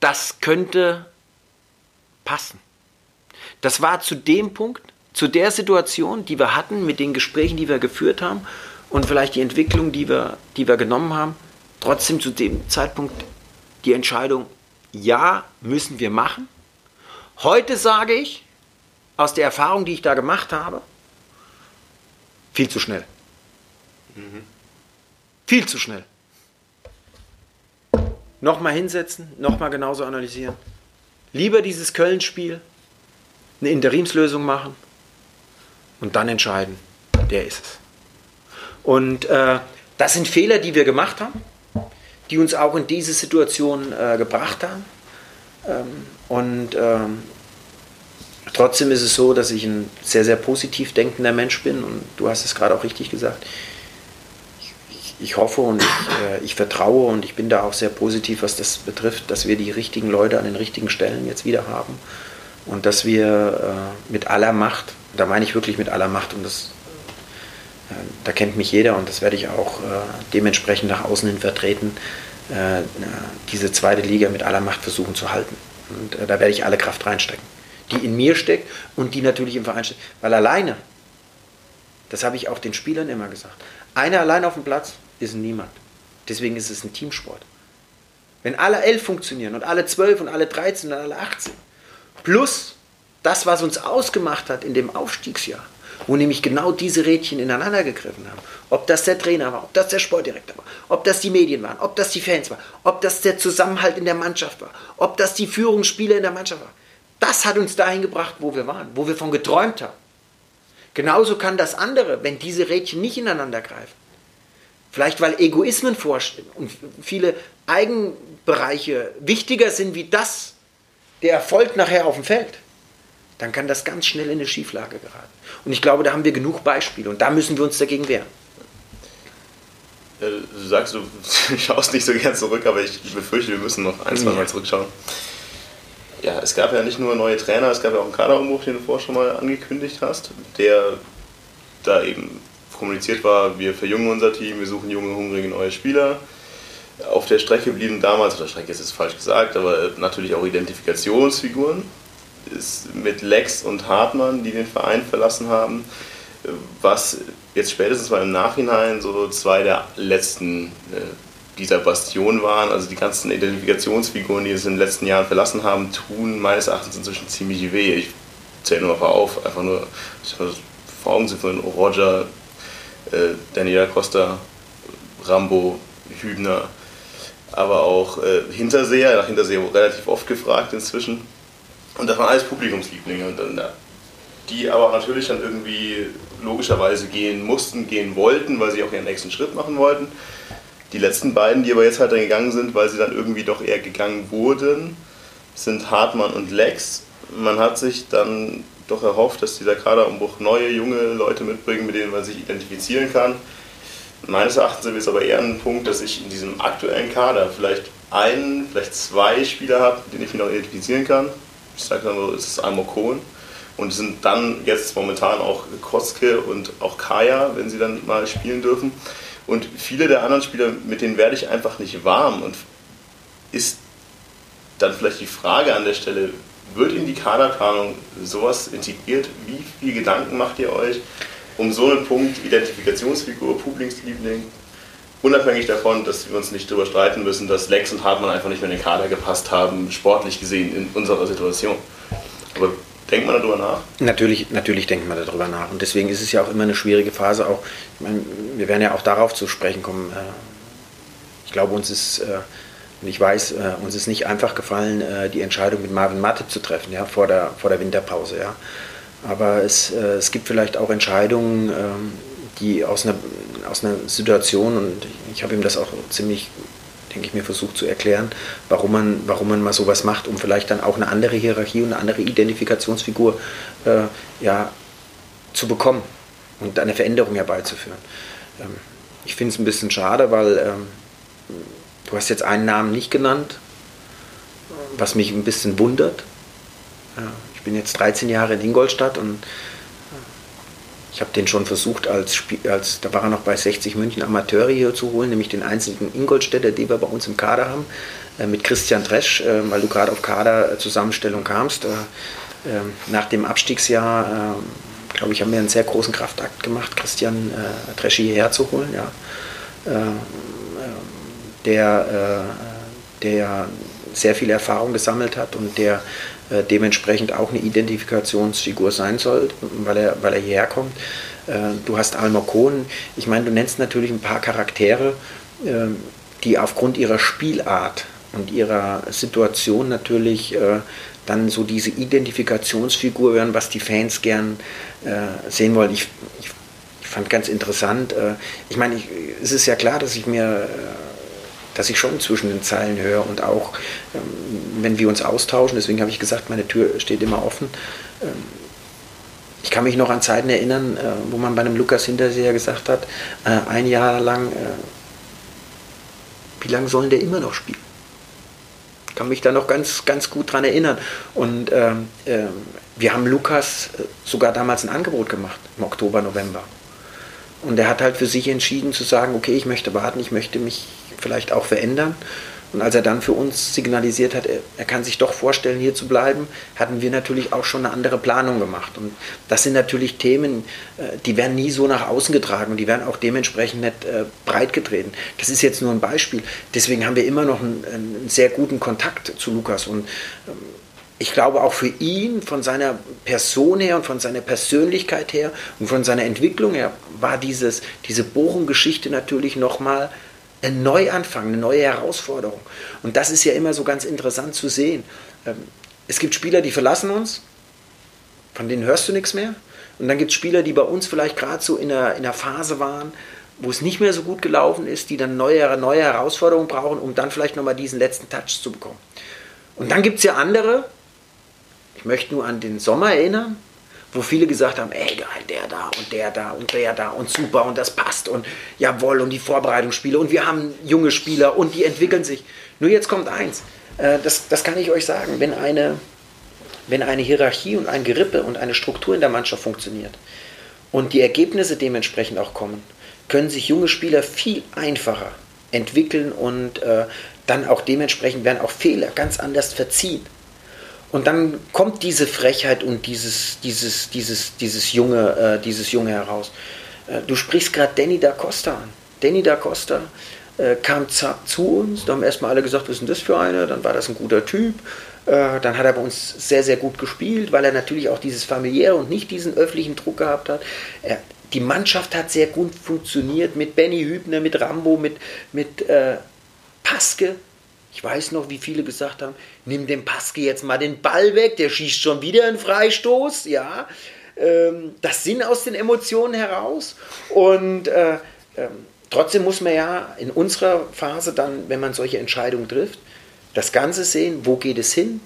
das könnte passen. Das war zu dem Punkt, zu der Situation, die wir hatten, mit den Gesprächen, die wir geführt haben und vielleicht die Entwicklung, die wir, die wir genommen haben, trotzdem zu dem Zeitpunkt die Entscheidung, ja, müssen wir machen. Heute sage ich, aus der Erfahrung, die ich da gemacht habe, viel zu schnell. Mhm. Viel zu schnell. Nochmal hinsetzen, nochmal genauso analysieren. Lieber dieses Köln-Spiel, eine Interimslösung machen und dann entscheiden, der ist es. Und äh, das sind Fehler, die wir gemacht haben die uns auch in diese Situation äh, gebracht haben. Ähm, und ähm, trotzdem ist es so, dass ich ein sehr, sehr positiv denkender Mensch bin und du hast es gerade auch richtig gesagt. Ich, hoffe und ich, äh, ich, vertraue und ich bin da auch sehr positiv, was das betrifft, dass wir die richtigen Leute an den richtigen Stellen jetzt wieder haben und dass wir äh, mit aller Macht, da meine ich wirklich mit aller Macht und das äh, da kennt mich jeder und das werde ich auch äh, dementsprechend nach außen hin vertreten, äh, diese zweite Liga mit aller Macht versuchen zu halten. Und da werde ich alle Kraft reinstecken, die in mir steckt und die natürlich im Verein steckt. Weil alleine, das habe ich auch den Spielern immer gesagt, einer allein auf dem Platz ist niemand. Deswegen ist es ein Teamsport. Wenn alle elf funktionieren und alle zwölf und alle 13 und alle 18, plus das, was uns ausgemacht hat in dem Aufstiegsjahr, wo nämlich genau diese Rädchen ineinander gegriffen haben. Ob das der Trainer war, ob das der Sportdirektor war, ob das die Medien waren, ob das die Fans waren, ob das der Zusammenhalt in der Mannschaft war, ob das die Führungsspieler in der Mannschaft war. Das hat uns dahin gebracht, wo wir waren, wo wir von geträumt haben. Genauso kann das andere, wenn diese Rädchen nicht ineinander greifen. Vielleicht weil Egoismen vorstehen und viele Eigenbereiche wichtiger sind wie das, der Erfolg nachher auf dem Feld dann kann das ganz schnell in eine Schieflage geraten. Und ich glaube, da haben wir genug Beispiele und da müssen wir uns dagegen wehren. Du sagst, du schaust nicht so gern zurück, aber ich befürchte, wir müssen noch ein, zwei Mal zurückschauen. Ja, es gab ja nicht nur neue Trainer, es gab ja auch einen Kaderumbruch, den du vorher schon mal angekündigt hast, der da eben kommuniziert war, wir verjüngen unser Team, wir suchen junge, hungrige neue Spieler. Auf der Strecke blieben damals, oder Strecke ist jetzt falsch gesagt, aber natürlich auch Identifikationsfiguren ist mit Lex und Hartmann, die den Verein verlassen haben, was jetzt spätestens mal im Nachhinein so zwei der letzten äh, dieser Bastion waren. Also die ganzen Identifikationsfiguren, die es in den letzten Jahren verlassen haben, tun meines Erachtens inzwischen ziemlich weh. Ich zähle nur mal auf, einfach nur vor Augen sind von Roger, äh, Daniela Costa, Rambo, Hübner, aber auch äh, Hinterseher, nach Hinterseher relativ oft gefragt inzwischen und das waren alles Publikumslieblinge. Und dann, die aber natürlich dann irgendwie logischerweise gehen mussten, gehen wollten, weil sie auch ihren nächsten Schritt machen wollten. Die letzten beiden, die aber jetzt halt dann gegangen sind, weil sie dann irgendwie doch eher gegangen wurden, sind Hartmann und Lex. Man hat sich dann doch erhofft, dass dieser Kaderumbruch neue, junge Leute mitbringt, mit denen man sich identifizieren kann. Meines Erachtens sind wir jetzt aber eher ein Punkt, dass ich in diesem aktuellen Kader vielleicht einen, vielleicht zwei Spieler habe, mit denen ich mich noch identifizieren kann ich sage dann so, es ist Almokon, und sind dann jetzt momentan auch Koske und auch Kaya, wenn sie dann mal spielen dürfen. Und viele der anderen Spieler, mit denen werde ich einfach nicht warm. Und ist dann vielleicht die Frage an der Stelle, wird in die Kaderplanung sowas integriert? Wie viel Gedanken macht ihr euch um so einen Punkt Identifikationsfigur, Publikumsliebling? Unabhängig davon, dass wir uns nicht darüber streiten müssen, dass Lex und Hartmann einfach nicht mehr in den Kader gepasst haben, sportlich gesehen in unserer Situation. Aber denkt man darüber nach? Natürlich, natürlich denkt man darüber nach. Und deswegen ist es ja auch immer eine schwierige Phase. Auch, ich meine, wir werden ja auch darauf zu sprechen kommen. Äh, ich glaube, uns ist äh, und ich weiß, äh, uns ist nicht einfach gefallen, äh, die Entscheidung mit Marvin Matte zu treffen, ja, vor der, vor der Winterpause, ja. Aber es, äh, es gibt vielleicht auch Entscheidungen, ähm, die aus einer, aus einer Situation, und ich habe ihm das auch ziemlich, denke ich mir, versucht zu erklären, warum man, warum man mal sowas macht, um vielleicht dann auch eine andere Hierarchie und eine andere Identifikationsfigur äh, ja, zu bekommen und eine Veränderung herbeizuführen. Ähm, ich finde es ein bisschen schade, weil ähm, Du hast jetzt einen Namen nicht genannt, was mich ein bisschen wundert. ich bin jetzt 13 Jahre in Ingolstadt und ich habe den schon versucht, als, als da war er noch bei 60 München Amateure hier zu holen, nämlich den einzigen Ingolstädter, den wir bei uns im Kader haben, äh, mit Christian Tresch, äh, weil du gerade auf Kaderzusammenstellung kamst. Äh, nach dem Abstiegsjahr, glaube ich, haben wir einen sehr großen Kraftakt gemacht, Christian Tresch hierher zu holen. Ja der, äh, der sehr viel Erfahrung gesammelt hat und der äh, dementsprechend auch eine Identifikationsfigur sein soll, weil er, weil er hierher kommt. Äh, du hast Almer Kohn, ich meine, du nennst natürlich ein paar Charaktere, die aufgrund ihrer Spielart und ihrer Situation natürlich dann so diese Identifikationsfigur werden, was die Fans gern sehen wollen. Ich, ich, ich fand ganz interessant, ich meine, es ist ja klar, dass ich mir dass ich schon zwischen den Zeilen höre und auch, ähm, wenn wir uns austauschen, deswegen habe ich gesagt, meine Tür steht immer offen. Ähm, ich kann mich noch an Zeiten erinnern, äh, wo man bei einem Lukas Hinterseher gesagt hat, äh, ein Jahr lang, äh, wie lange sollen der immer noch spielen? Ich kann mich da noch ganz, ganz gut dran erinnern. Und ähm, äh, wir haben Lukas sogar damals ein Angebot gemacht, im Oktober, November. Und er hat halt für sich entschieden zu sagen, okay, ich möchte warten, ich möchte mich vielleicht auch verändern. Und als er dann für uns signalisiert hat, er, er, kann sich doch vorstellen, hier zu bleiben, hatten wir natürlich auch schon eine andere Planung gemacht. Und das sind natürlich Themen, äh, die werden nie so nach außen getragen und die werden auch dementsprechend nicht äh, breit getreten. Das ist jetzt nur ein Beispiel. Deswegen haben wir immer noch einen, einen sehr guten Kontakt zu Lukas. Und ähm, ich glaube auch für ihn, von seiner Person her und von seiner Persönlichkeit her und von seiner Entwicklung her, war dieses, diese Bochum-Geschichte natürlich nochmal ein Neuanfang, eine neue Herausforderung. Und das ist ja immer so ganz interessant zu sehen. Ähm, es gibt Spieler, die verlassen uns, von denen hörst du nichts mehr. Und dann gibt es Spieler, die bei uns vielleicht gerade so in einer, in einer Phase waren, wo es nicht mehr so gut gelaufen ist, die dann neue, neue Herausforderungen brauchen, um dann vielleicht nochmal diesen letzten Touch zu bekommen. Und dann gibt es ja andere, ich möchte nur an den Sommer erinnern, wo viele gesagt haben, ey geil, der da und der da und der da und super und das passt und jawohl und die Vorbereitungsspiele und wir haben junge Spieler und die entwickeln sich. Nur jetzt kommt eins, äh, das, das kann ich euch sagen, wenn eine, wenn eine Hierarchie und ein Gerippe und eine Struktur in der Mannschaft funktioniert und die Ergebnisse dementsprechend auch kommen, können sich junge Spieler viel einfacher entwickeln und äh, dann auch dementsprechend werden auch Fehler ganz anders verziehen. Und dann kommt diese Frechheit und dieses, dieses, dieses, dieses, Junge, äh, dieses Junge heraus. Äh, du sprichst gerade Danny da Costa an. Danny da Costa äh, kam zu uns, da haben erstmal alle gesagt, was ist denn das für eine? Dann war das ein guter Typ. Äh, dann hat er bei uns sehr, sehr gut gespielt, weil er natürlich auch dieses familiäre und nicht diesen öffentlichen Druck gehabt hat. Er, die Mannschaft hat sehr gut funktioniert mit Benny Hübner, mit Rambo, mit, mit äh, Paske, ich weiß noch, wie viele gesagt haben, nimm dem Paske jetzt mal den Ball weg, der schießt schon wieder einen Freistoß, ja. Ähm, das sind aus den Emotionen heraus. Und äh, äh, trotzdem muss man ja in unserer Phase dann, wenn man solche Entscheidungen trifft, das Ganze sehen, wo geht es hin,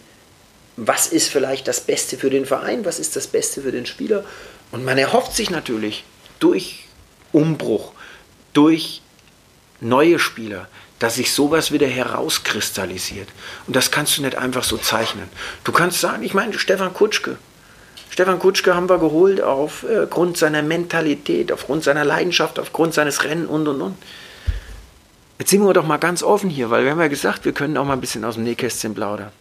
was ist vielleicht das Beste für den Verein, was ist das Beste für den Spieler. Und man erhofft sich natürlich durch Umbruch, durch neue Spieler, dass sich sowas wieder herauskristallisiert. Und das kannst du nicht einfach so zeichnen. Du kannst sagen, ich meine, Stefan Kutschke. Stefan Kutschke haben wir geholt aufgrund seiner Mentalität, aufgrund seiner Leidenschaft, aufgrund seines Rennen und und und. Jetzt sind wir doch mal ganz offen hier, weil wir haben ja gesagt, wir können auch mal ein bisschen aus dem Nähkästchen plaudern.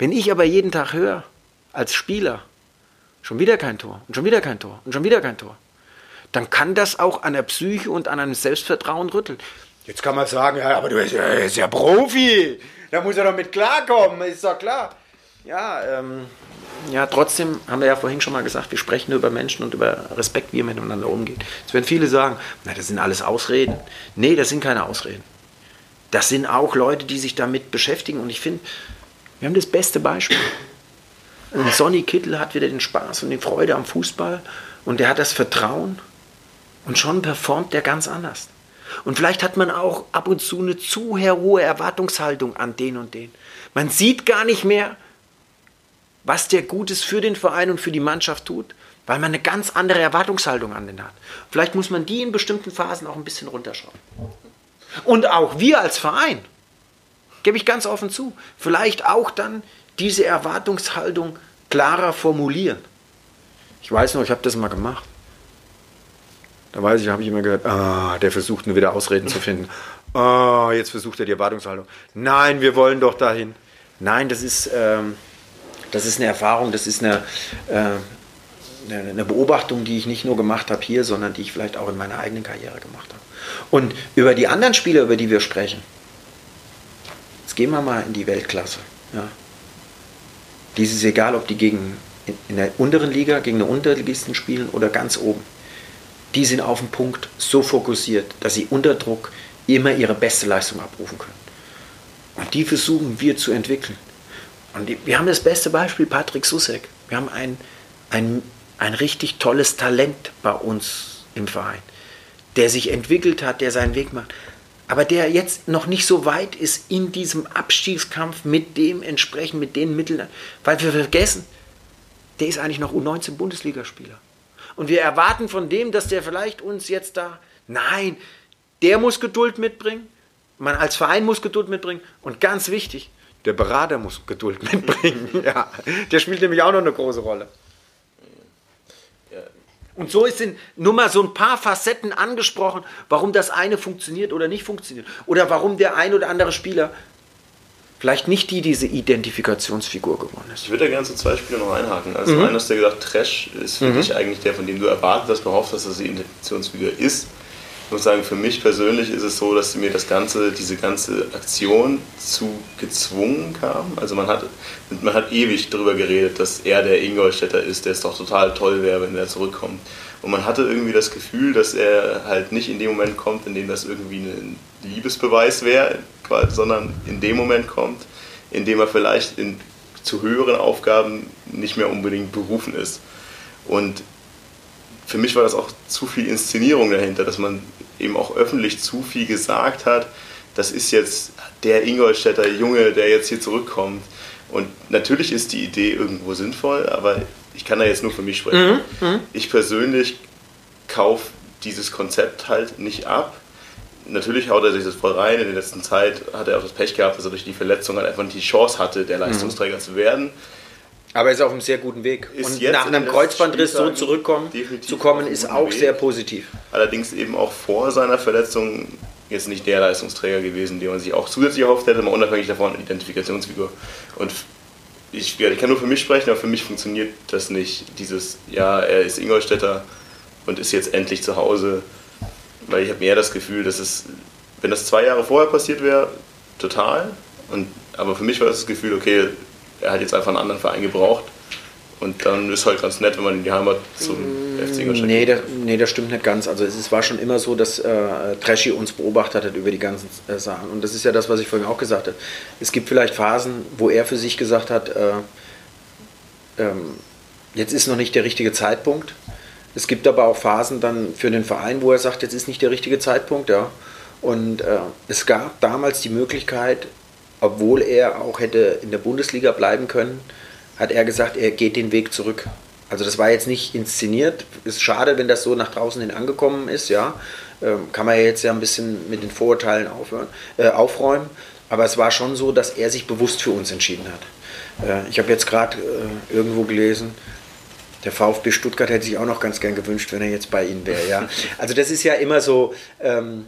Wenn ich aber jeden Tag höre, als Spieler, schon wieder kein Tor und schon wieder kein Tor und schon wieder kein Tor, dann kann das auch an der Psyche und an einem Selbstvertrauen rütteln. Jetzt kann man sagen, ja, aber du bist ja, ist ja Profi, da muss er doch mit klarkommen, ist doch klar. Ja, ähm, ja, trotzdem haben wir ja vorhin schon mal gesagt, wir sprechen nur über Menschen und über Respekt, wie wir miteinander umgehen. Jetzt werden viele sagen, na, das sind alles Ausreden. Nee, das sind keine Ausreden. Das sind auch Leute, die sich damit beschäftigen. Und ich finde, wir haben das beste Beispiel. Und Sonny Kittel hat wieder den Spaß und die Freude am Fußball und der hat das Vertrauen und schon performt der ganz anders. Und vielleicht hat man auch ab und zu eine zu hohe Erwartungshaltung an den und den. Man sieht gar nicht mehr, was der Gutes für den Verein und für die Mannschaft tut, weil man eine ganz andere Erwartungshaltung an den hat. Vielleicht muss man die in bestimmten Phasen auch ein bisschen runterschrauben. Und auch wir als Verein, gebe ich ganz offen zu, vielleicht auch dann diese Erwartungshaltung klarer formulieren. Ich weiß noch, ich habe das mal gemacht. Da weiß ich, habe ich immer gehört, ah, der versucht nur wieder Ausreden zu finden. Ah, jetzt versucht er die Erwartungshaltung. Nein, wir wollen doch dahin. Nein, das ist, ähm, das ist eine Erfahrung, das ist eine, äh, eine Beobachtung, die ich nicht nur gemacht habe hier, sondern die ich vielleicht auch in meiner eigenen Karriere gemacht habe. Und über die anderen Spieler, über die wir sprechen, jetzt gehen wir mal in die Weltklasse. Ja. Dies ist egal, ob die gegen in der unteren Liga gegen eine Unterligisten spielen oder ganz oben. Die sind auf den Punkt so fokussiert, dass sie unter Druck immer ihre beste Leistung abrufen können. Und die versuchen wir zu entwickeln. Und wir haben das beste Beispiel, Patrick Susek. Wir haben ein, ein, ein richtig tolles Talent bei uns im Verein, der sich entwickelt hat, der seinen Weg macht. Aber der jetzt noch nicht so weit ist in diesem Abstiegskampf mit dem entsprechend, mit den Mitteln, weil wir vergessen, der ist eigentlich noch U19-Bundesligaspieler. Und wir erwarten von dem, dass der vielleicht uns jetzt da. Nein, der muss Geduld mitbringen. Man als Verein muss Geduld mitbringen. Und ganz wichtig, der Berater muss Geduld mitbringen. ja, der spielt nämlich auch noch eine große Rolle. Und so sind nur mal so ein paar Facetten angesprochen, warum das eine funktioniert oder nicht funktioniert. Oder warum der ein oder andere Spieler vielleicht nicht die diese Identifikationsfigur geworden ist. Ich würde da gerne zu zwei Spielen noch einhaken. Also mhm. einer hast du gesagt, Trash ist für mhm. dich eigentlich der, von dem du erwartet hast, gehofft hast, dass das die Identifikationsfigur ist. Ich muss sagen, für mich persönlich ist es so, dass mir das ganze, diese ganze Aktion zu gezwungen kam. Also man hat, man hat ewig darüber geredet, dass er der Ingolstädter ist, der es doch total toll wäre, wenn er zurückkommt. Und man hatte irgendwie das Gefühl, dass er halt nicht in dem Moment kommt, in dem das irgendwie ein Liebesbeweis wäre, sondern in dem Moment kommt, in dem er vielleicht in, zu höheren Aufgaben nicht mehr unbedingt berufen ist. Und für mich war das auch zu viel Inszenierung dahinter, dass man eben auch öffentlich zu viel gesagt hat, das ist jetzt der Ingolstädter Junge, der jetzt hier zurückkommt. Und natürlich ist die Idee irgendwo sinnvoll, aber ich kann da jetzt nur für mich sprechen. Mhm, mhm. ich persönlich kaufe dieses Konzept halt nicht ab natürlich haut er sich das voll rein. In der letzten Zeit hat er auch das Pech gehabt, dass er durch die Verletzung halt einfach nicht die Chance hatte, der Leistungsträger mhm. zu werden. Aber er ist auf einem sehr guten Weg. Ist und nach einem Kreuzbandriss so zurückkommen zu kommen, ist auch Weg. sehr positiv. Allerdings eben auch vor seiner Verletzung jetzt nicht der Leistungsträger gewesen, den man sich auch zusätzlich erhofft hätte, mal unabhängig davon eine Identifikationsfigur. Und ich, ich kann nur für mich sprechen, aber für mich funktioniert das nicht. Dieses, ja, er ist Ingolstädter und ist jetzt endlich zu Hause weil ich habe mehr das Gefühl, dass es, wenn das zwei Jahre vorher passiert wäre, total. Und, aber für mich war das, das Gefühl, okay, er hat jetzt einfach einen anderen Verein gebraucht. Und dann ist halt ganz nett, wenn man in die Heimat zum mm, FC Ingolstadt nee, das, nee, das stimmt nicht ganz. Also es war schon immer so, dass äh, Treschi uns beobachtet hat über die ganzen äh, Sachen. Und das ist ja das, was ich vorhin auch gesagt habe. Es gibt vielleicht Phasen, wo er für sich gesagt hat, äh, ähm, jetzt ist noch nicht der richtige Zeitpunkt. Es gibt aber auch Phasen dann für den Verein, wo er sagt, jetzt ist nicht der richtige Zeitpunkt. Ja. Und äh, es gab damals die Möglichkeit, obwohl er auch hätte in der Bundesliga bleiben können, hat er gesagt, er geht den Weg zurück. Also das war jetzt nicht inszeniert. Ist schade, wenn das so nach draußen hin angekommen ist. Ja, ähm, kann man ja jetzt ja ein bisschen mit den Vorurteilen aufhören, äh, aufräumen. Aber es war schon so, dass er sich bewusst für uns entschieden hat. Äh, ich habe jetzt gerade äh, irgendwo gelesen, Der VfB Stuttgart hätte sich auch noch ganz gern gewünscht, wenn er jetzt bei Ihnen wäre. Ja? Also das ist ja immer so, ähm,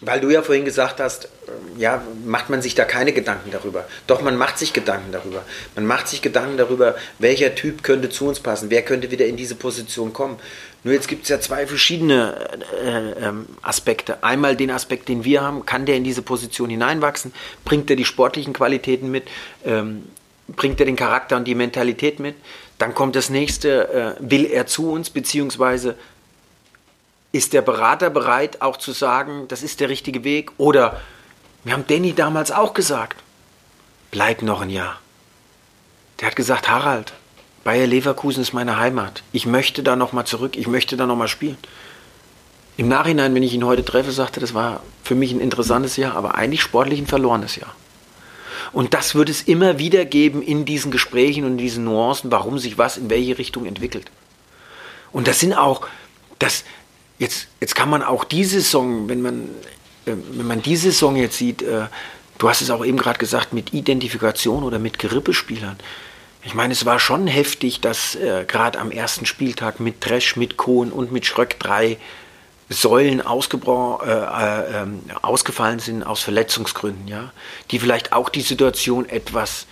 weil du ja vorhin gesagt hast, ähm, ja, macht man sich da keine Gedanken darüber. Doch, man macht sich Gedanken darüber. Man macht sich Gedanken darüber, welcher Typ könnte zu uns passen, wer könnte wieder in diese Position kommen. Nur jetzt gibt es ja zwei verschiedene äh, äh, Aspekte. Einmal den Aspekt, den wir haben, kann der in diese Position hineinwachsen, bringt er die sportlichen Qualitäten mit, ähm, bringt er den Charakter und die Mentalität mit. Dann kommt das nächste, äh, will er zu uns, beziehungsweise ist der Berater bereit, auch zu sagen, das ist der richtige Weg? Oder, wir haben Danny damals auch gesagt, bleib noch ein Jahr. Der hat gesagt, Harald, Bayer Leverkusen ist meine Heimat. Ich möchte da nochmal zurück, ich möchte da nochmal spielen. Im Nachhinein, wenn ich ihn heute treffe, sagte, das war für mich ein interessantes Jahr, aber eigentlich sportlich ein verlorenes Jahr. Und das wird es immer wieder geben in diesen Gesprächen und in diesen Nuancen, warum sich was in welche Richtung entwickelt. Und das sind auch, das, jetzt, jetzt kann man auch diese Song, wenn man, äh, wenn man diese Song jetzt sieht, äh, du hast es auch eben gerade gesagt, mit Identifikation oder mit Gerippespielern. Ich meine, es war schon heftig, dass äh, gerade am ersten Spieltag mit Tresch, mit Kohn und mit Schröck drei Säulen äh, äh, ähm, ausgefallen sind aus Verletzungsgründen, ja, die vielleicht auch die Situation etwas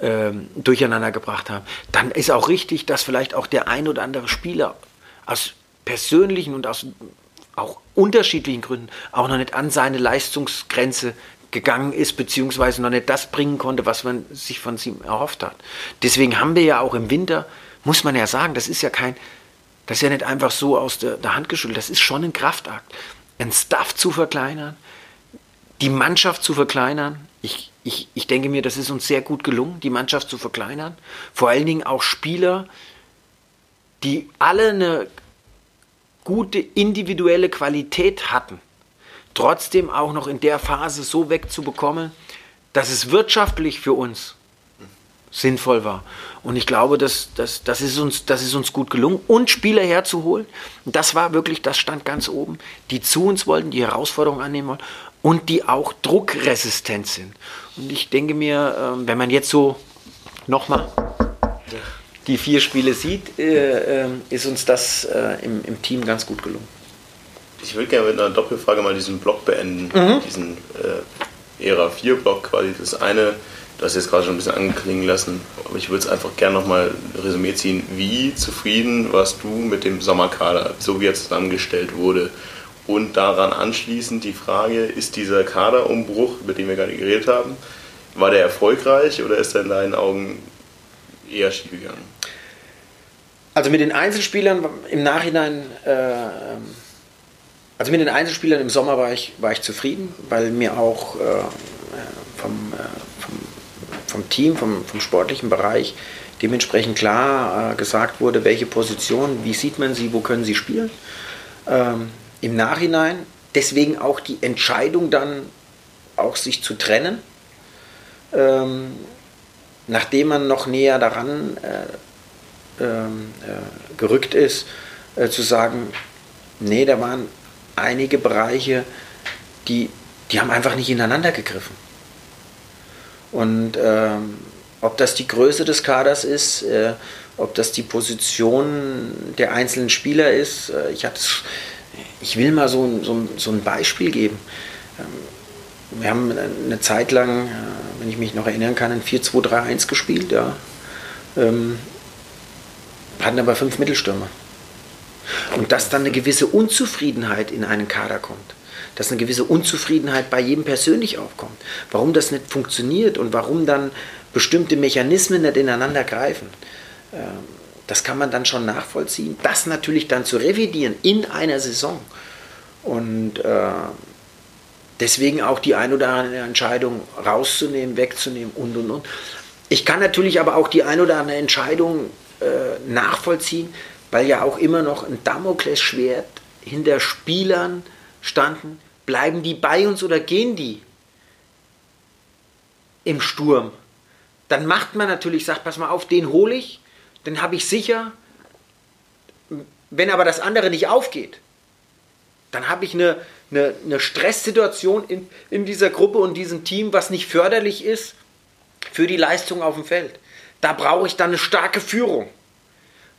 ähm, durcheinander gebracht haben. Dann ist auch richtig, dass vielleicht auch der ein oder andere Spieler aus persönlichen und aus auch unterschiedlichen Gründen auch noch nicht an seine Leistungsgrenze gegangen ist, beziehungsweise noch nicht das bringen konnte, was man sich von ihm erhofft hat. Deswegen haben wir ja auch im Winter, muss man ja sagen, das ist ja kein, das ist ja nicht einfach so aus der, der Hand geschüttelt, das ist schon ein Kraftakt. Ein Staff zu verkleinern, die Mannschaft zu verkleinern. Ich, ich, ich denke mir, das ist uns sehr gut gelungen, die Mannschaft zu verkleinern. Vor allen Dingen auch Spieler, die alle eine gute individuelle Qualität hatten, trotzdem auch noch in der Phase so wegzubekommen, dass es wirtschaftlich für uns sinnvoll war. Und ich glaube, das, das, das, ist uns, das ist uns gut gelungen. Und Spieler herzuholen, das war wirklich, das stand ganz oben, die zu uns wollten, die Herausforderungen annehmen wollen und die auch druckresistent sind. Und ich denke mir, ähm, wenn man jetzt so nochmal die vier Spiele sieht, äh, äh, ist uns das äh, im, im, Team ganz gut gelungen. Ich würde gerne mit einer Doppelfrage mal diesen Block beenden, mhm. diesen Ära 4 Block quasi. Das eine, das jetzt gerade schon ein bisschen anklingen lassen, aber ich würde es einfach gerne nochmal Resümee ziehen. Wie zufrieden warst du mit dem Sommerkader, so wie er zusammengestellt wurde? Und daran anschließend die Frage, ist dieser Kaderumbruch, über den wir gerade geredet haben, war der erfolgreich oder ist er in deinen Augen eher schief gegangen? Also mit den Einzelspielern im Nachhinein, äh, also mit den Einzelspielern im Sommer war ich, war ich zufrieden, weil mir auch äh, vom, äh, vom, vom, Team, vom, vom sportlichen Bereich dementsprechend klar äh, gesagt wurde, welche Position, wie sieht man sie, wo können sie spielen. Ähm, Im Nachhinein deswegen auch die Entscheidung dann auch sich zu trennen. Ähm, nachdem man noch näher daran äh, ähm, äh, gerückt ist, äh, zu sagen, nee, da waren einige Bereiche, die, die haben einfach nicht ineinander gegriffen. Und ähm, ob das die Größe des Kaders ist, äh, ob das die Position der einzelnen Spieler ist, äh, ich, ich will mal so, so, so ein Beispiel geben. Ähm, wir haben eine Zeit lang, äh, wenn ich mich noch erinnern kann, ein 4-2-3-1 gespielt. Ja. Ähm, hatten aber fünf Mittelstürmer. Und dass dann eine gewisse Unzufriedenheit in einen Kader kommt, dass eine gewisse Unzufriedenheit bei jedem persönlich aufkommt, warum das nicht funktioniert und warum dann bestimmte Mechanismen nicht ineinander greifen, ähm, das kann man dann schon nachvollziehen. Das natürlich dann zu revidieren in einer Saison. Und äh, Deswegen auch die ein oder andere Entscheidung rauszunehmen, wegzunehmen und und und. Ich kann natürlich aber auch die ein oder andere Entscheidung äh, nachvollziehen, weil ja auch immer noch ein Damoklesschwert hinter Spielern standen. Bleiben die bei uns oder gehen die im Sturm? Dann macht man natürlich, sagt, pass mal auf, den hole ich, den habe ich sicher. Wenn aber das andere nicht aufgeht, dann habe ich eine, eine, eine Stresssituation in, in dieser Gruppe und diesem Team, was nicht förderlich ist für die Leistung auf dem Feld. Da brauche ich dann eine starke Führung.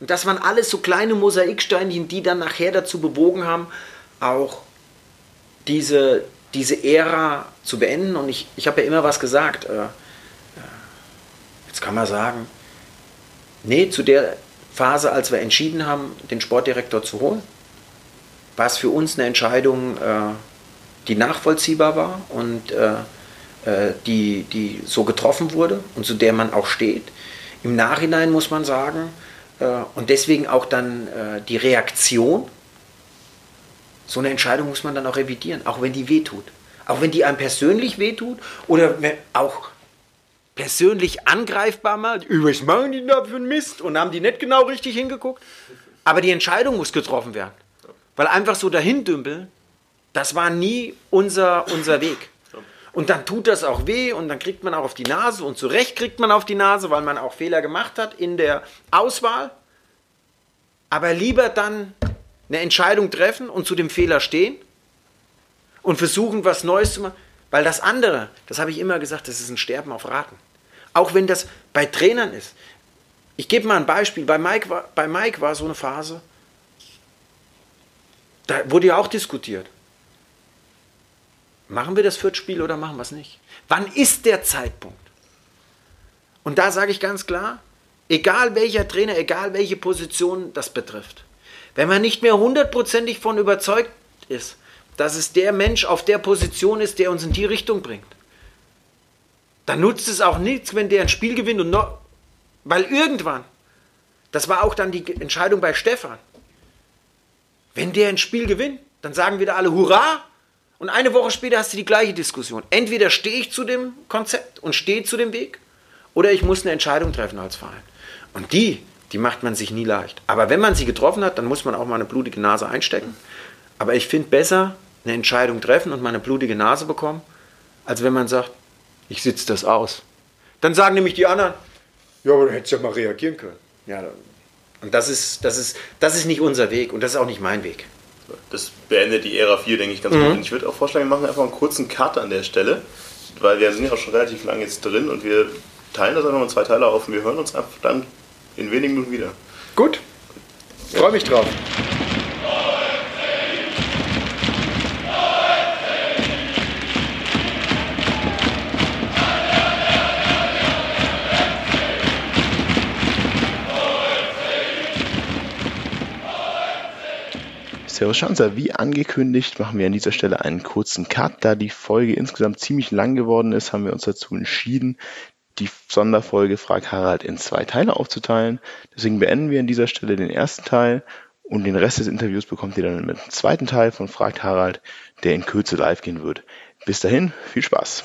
Und das waren alles so kleine Mosaiksteinchen, die dann nachher dazu bewogen haben, auch diese, diese Ära zu beenden. Und ich, ich habe ja immer was gesagt. Äh, äh, jetzt kann man sagen, nee, zu der Phase, als wir entschieden haben, den Sportdirektor zu holen, war es für uns eine Entscheidung, äh, die nachvollziehbar war und äh, äh, die, die so getroffen wurde und zu der man auch steht. Im Nachhinein muss man sagen, und deswegen auch dann die Reaktion, so eine Entscheidung muss man dann auch revidieren, auch wenn die wehtut. Auch wenn die einem persönlich wehtut oder auch persönlich angreifbar macht. Was machen die da für einen Mist? Und haben die nicht genau richtig hingeguckt? Aber die Entscheidung muss getroffen werden. Weil einfach so dahin dümpeln, das war nie unser, unser Weg. Und dann tut das auch weh und dann kriegt man auch auf die Nase und zu Recht kriegt man auf die Nase, weil man auch Fehler gemacht hat in der Auswahl. Aber lieber dann eine Entscheidung treffen und zu dem Fehler stehen und versuchen, was Neues zu machen. Weil das andere, das habe ich immer gesagt, das ist ein Sterben auf Raten. Auch wenn das bei Trainern ist. Ich gebe mal ein Beispiel. Bei Mike, war, bei Mike war so eine Phase, da wurde ja auch diskutiert. Machen wir das Viertspiel oder machen wir es nicht? Wann ist der Zeitpunkt? Und da sage ich ganz klar, egal welcher Trainer, egal welche Position das betrifft, wenn man nicht mehr hundertprozentig von überzeugt ist, dass es der Mensch auf der Position ist, der uns in die Richtung bringt, dann nutzt es auch nichts, wenn der ein Spiel gewinnt und noch, weil irgendwann, das war auch dann die Entscheidung bei Stefan, wenn der ein Spiel gewinnt, dann sagen wieder alle Hurra, und eine Woche später hast du die gleiche Diskussion. Entweder stehe ich zu dem Konzept und stehe zu dem Weg, oder ich muss eine Entscheidung treffen als Verein. Und die, die macht man sich nie leicht. Aber wenn man sie getroffen hat, dann muss man auch mal eine blutige Nase einstecken. Aber ich finde besser eine Entscheidung treffen und mal eine blutige Nase bekommen, als wenn man sagt, ich sitze das aus. Dann sagen nämlich die anderen, ja, aber du hättest ja mal reagieren können. Ja, und das ist, das, ist, das ist nicht unser Weg und das ist auch nicht mein Weg. Das beendet die Ära 4, denke ich, ganz mhm. gut. Und ich würde auch vorschlagen, wir machen einfach einen kurzen Cut an der Stelle, weil wir sind ja auch schon relativ lange jetzt drin und wir teilen das einfach in zwei Teile auf und wir hören uns einfach dann in wenigen Minuten wieder. Gut, freue mich drauf. Servus Schanzer, wie angekündigt machen wir an dieser Stelle einen kurzen Cut. Da die Folge insgesamt ziemlich lang geworden ist, haben wir uns dazu entschieden, die Sonderfolge Frag Harald in zwei Teile aufzuteilen. Deswegen beenden wir an dieser Stelle den ersten Teil und den Rest des Interviews bekommt ihr dann mit dem zweiten Teil von Fragt Harald, der in Kürze live gehen wird. Bis dahin, viel Spaß.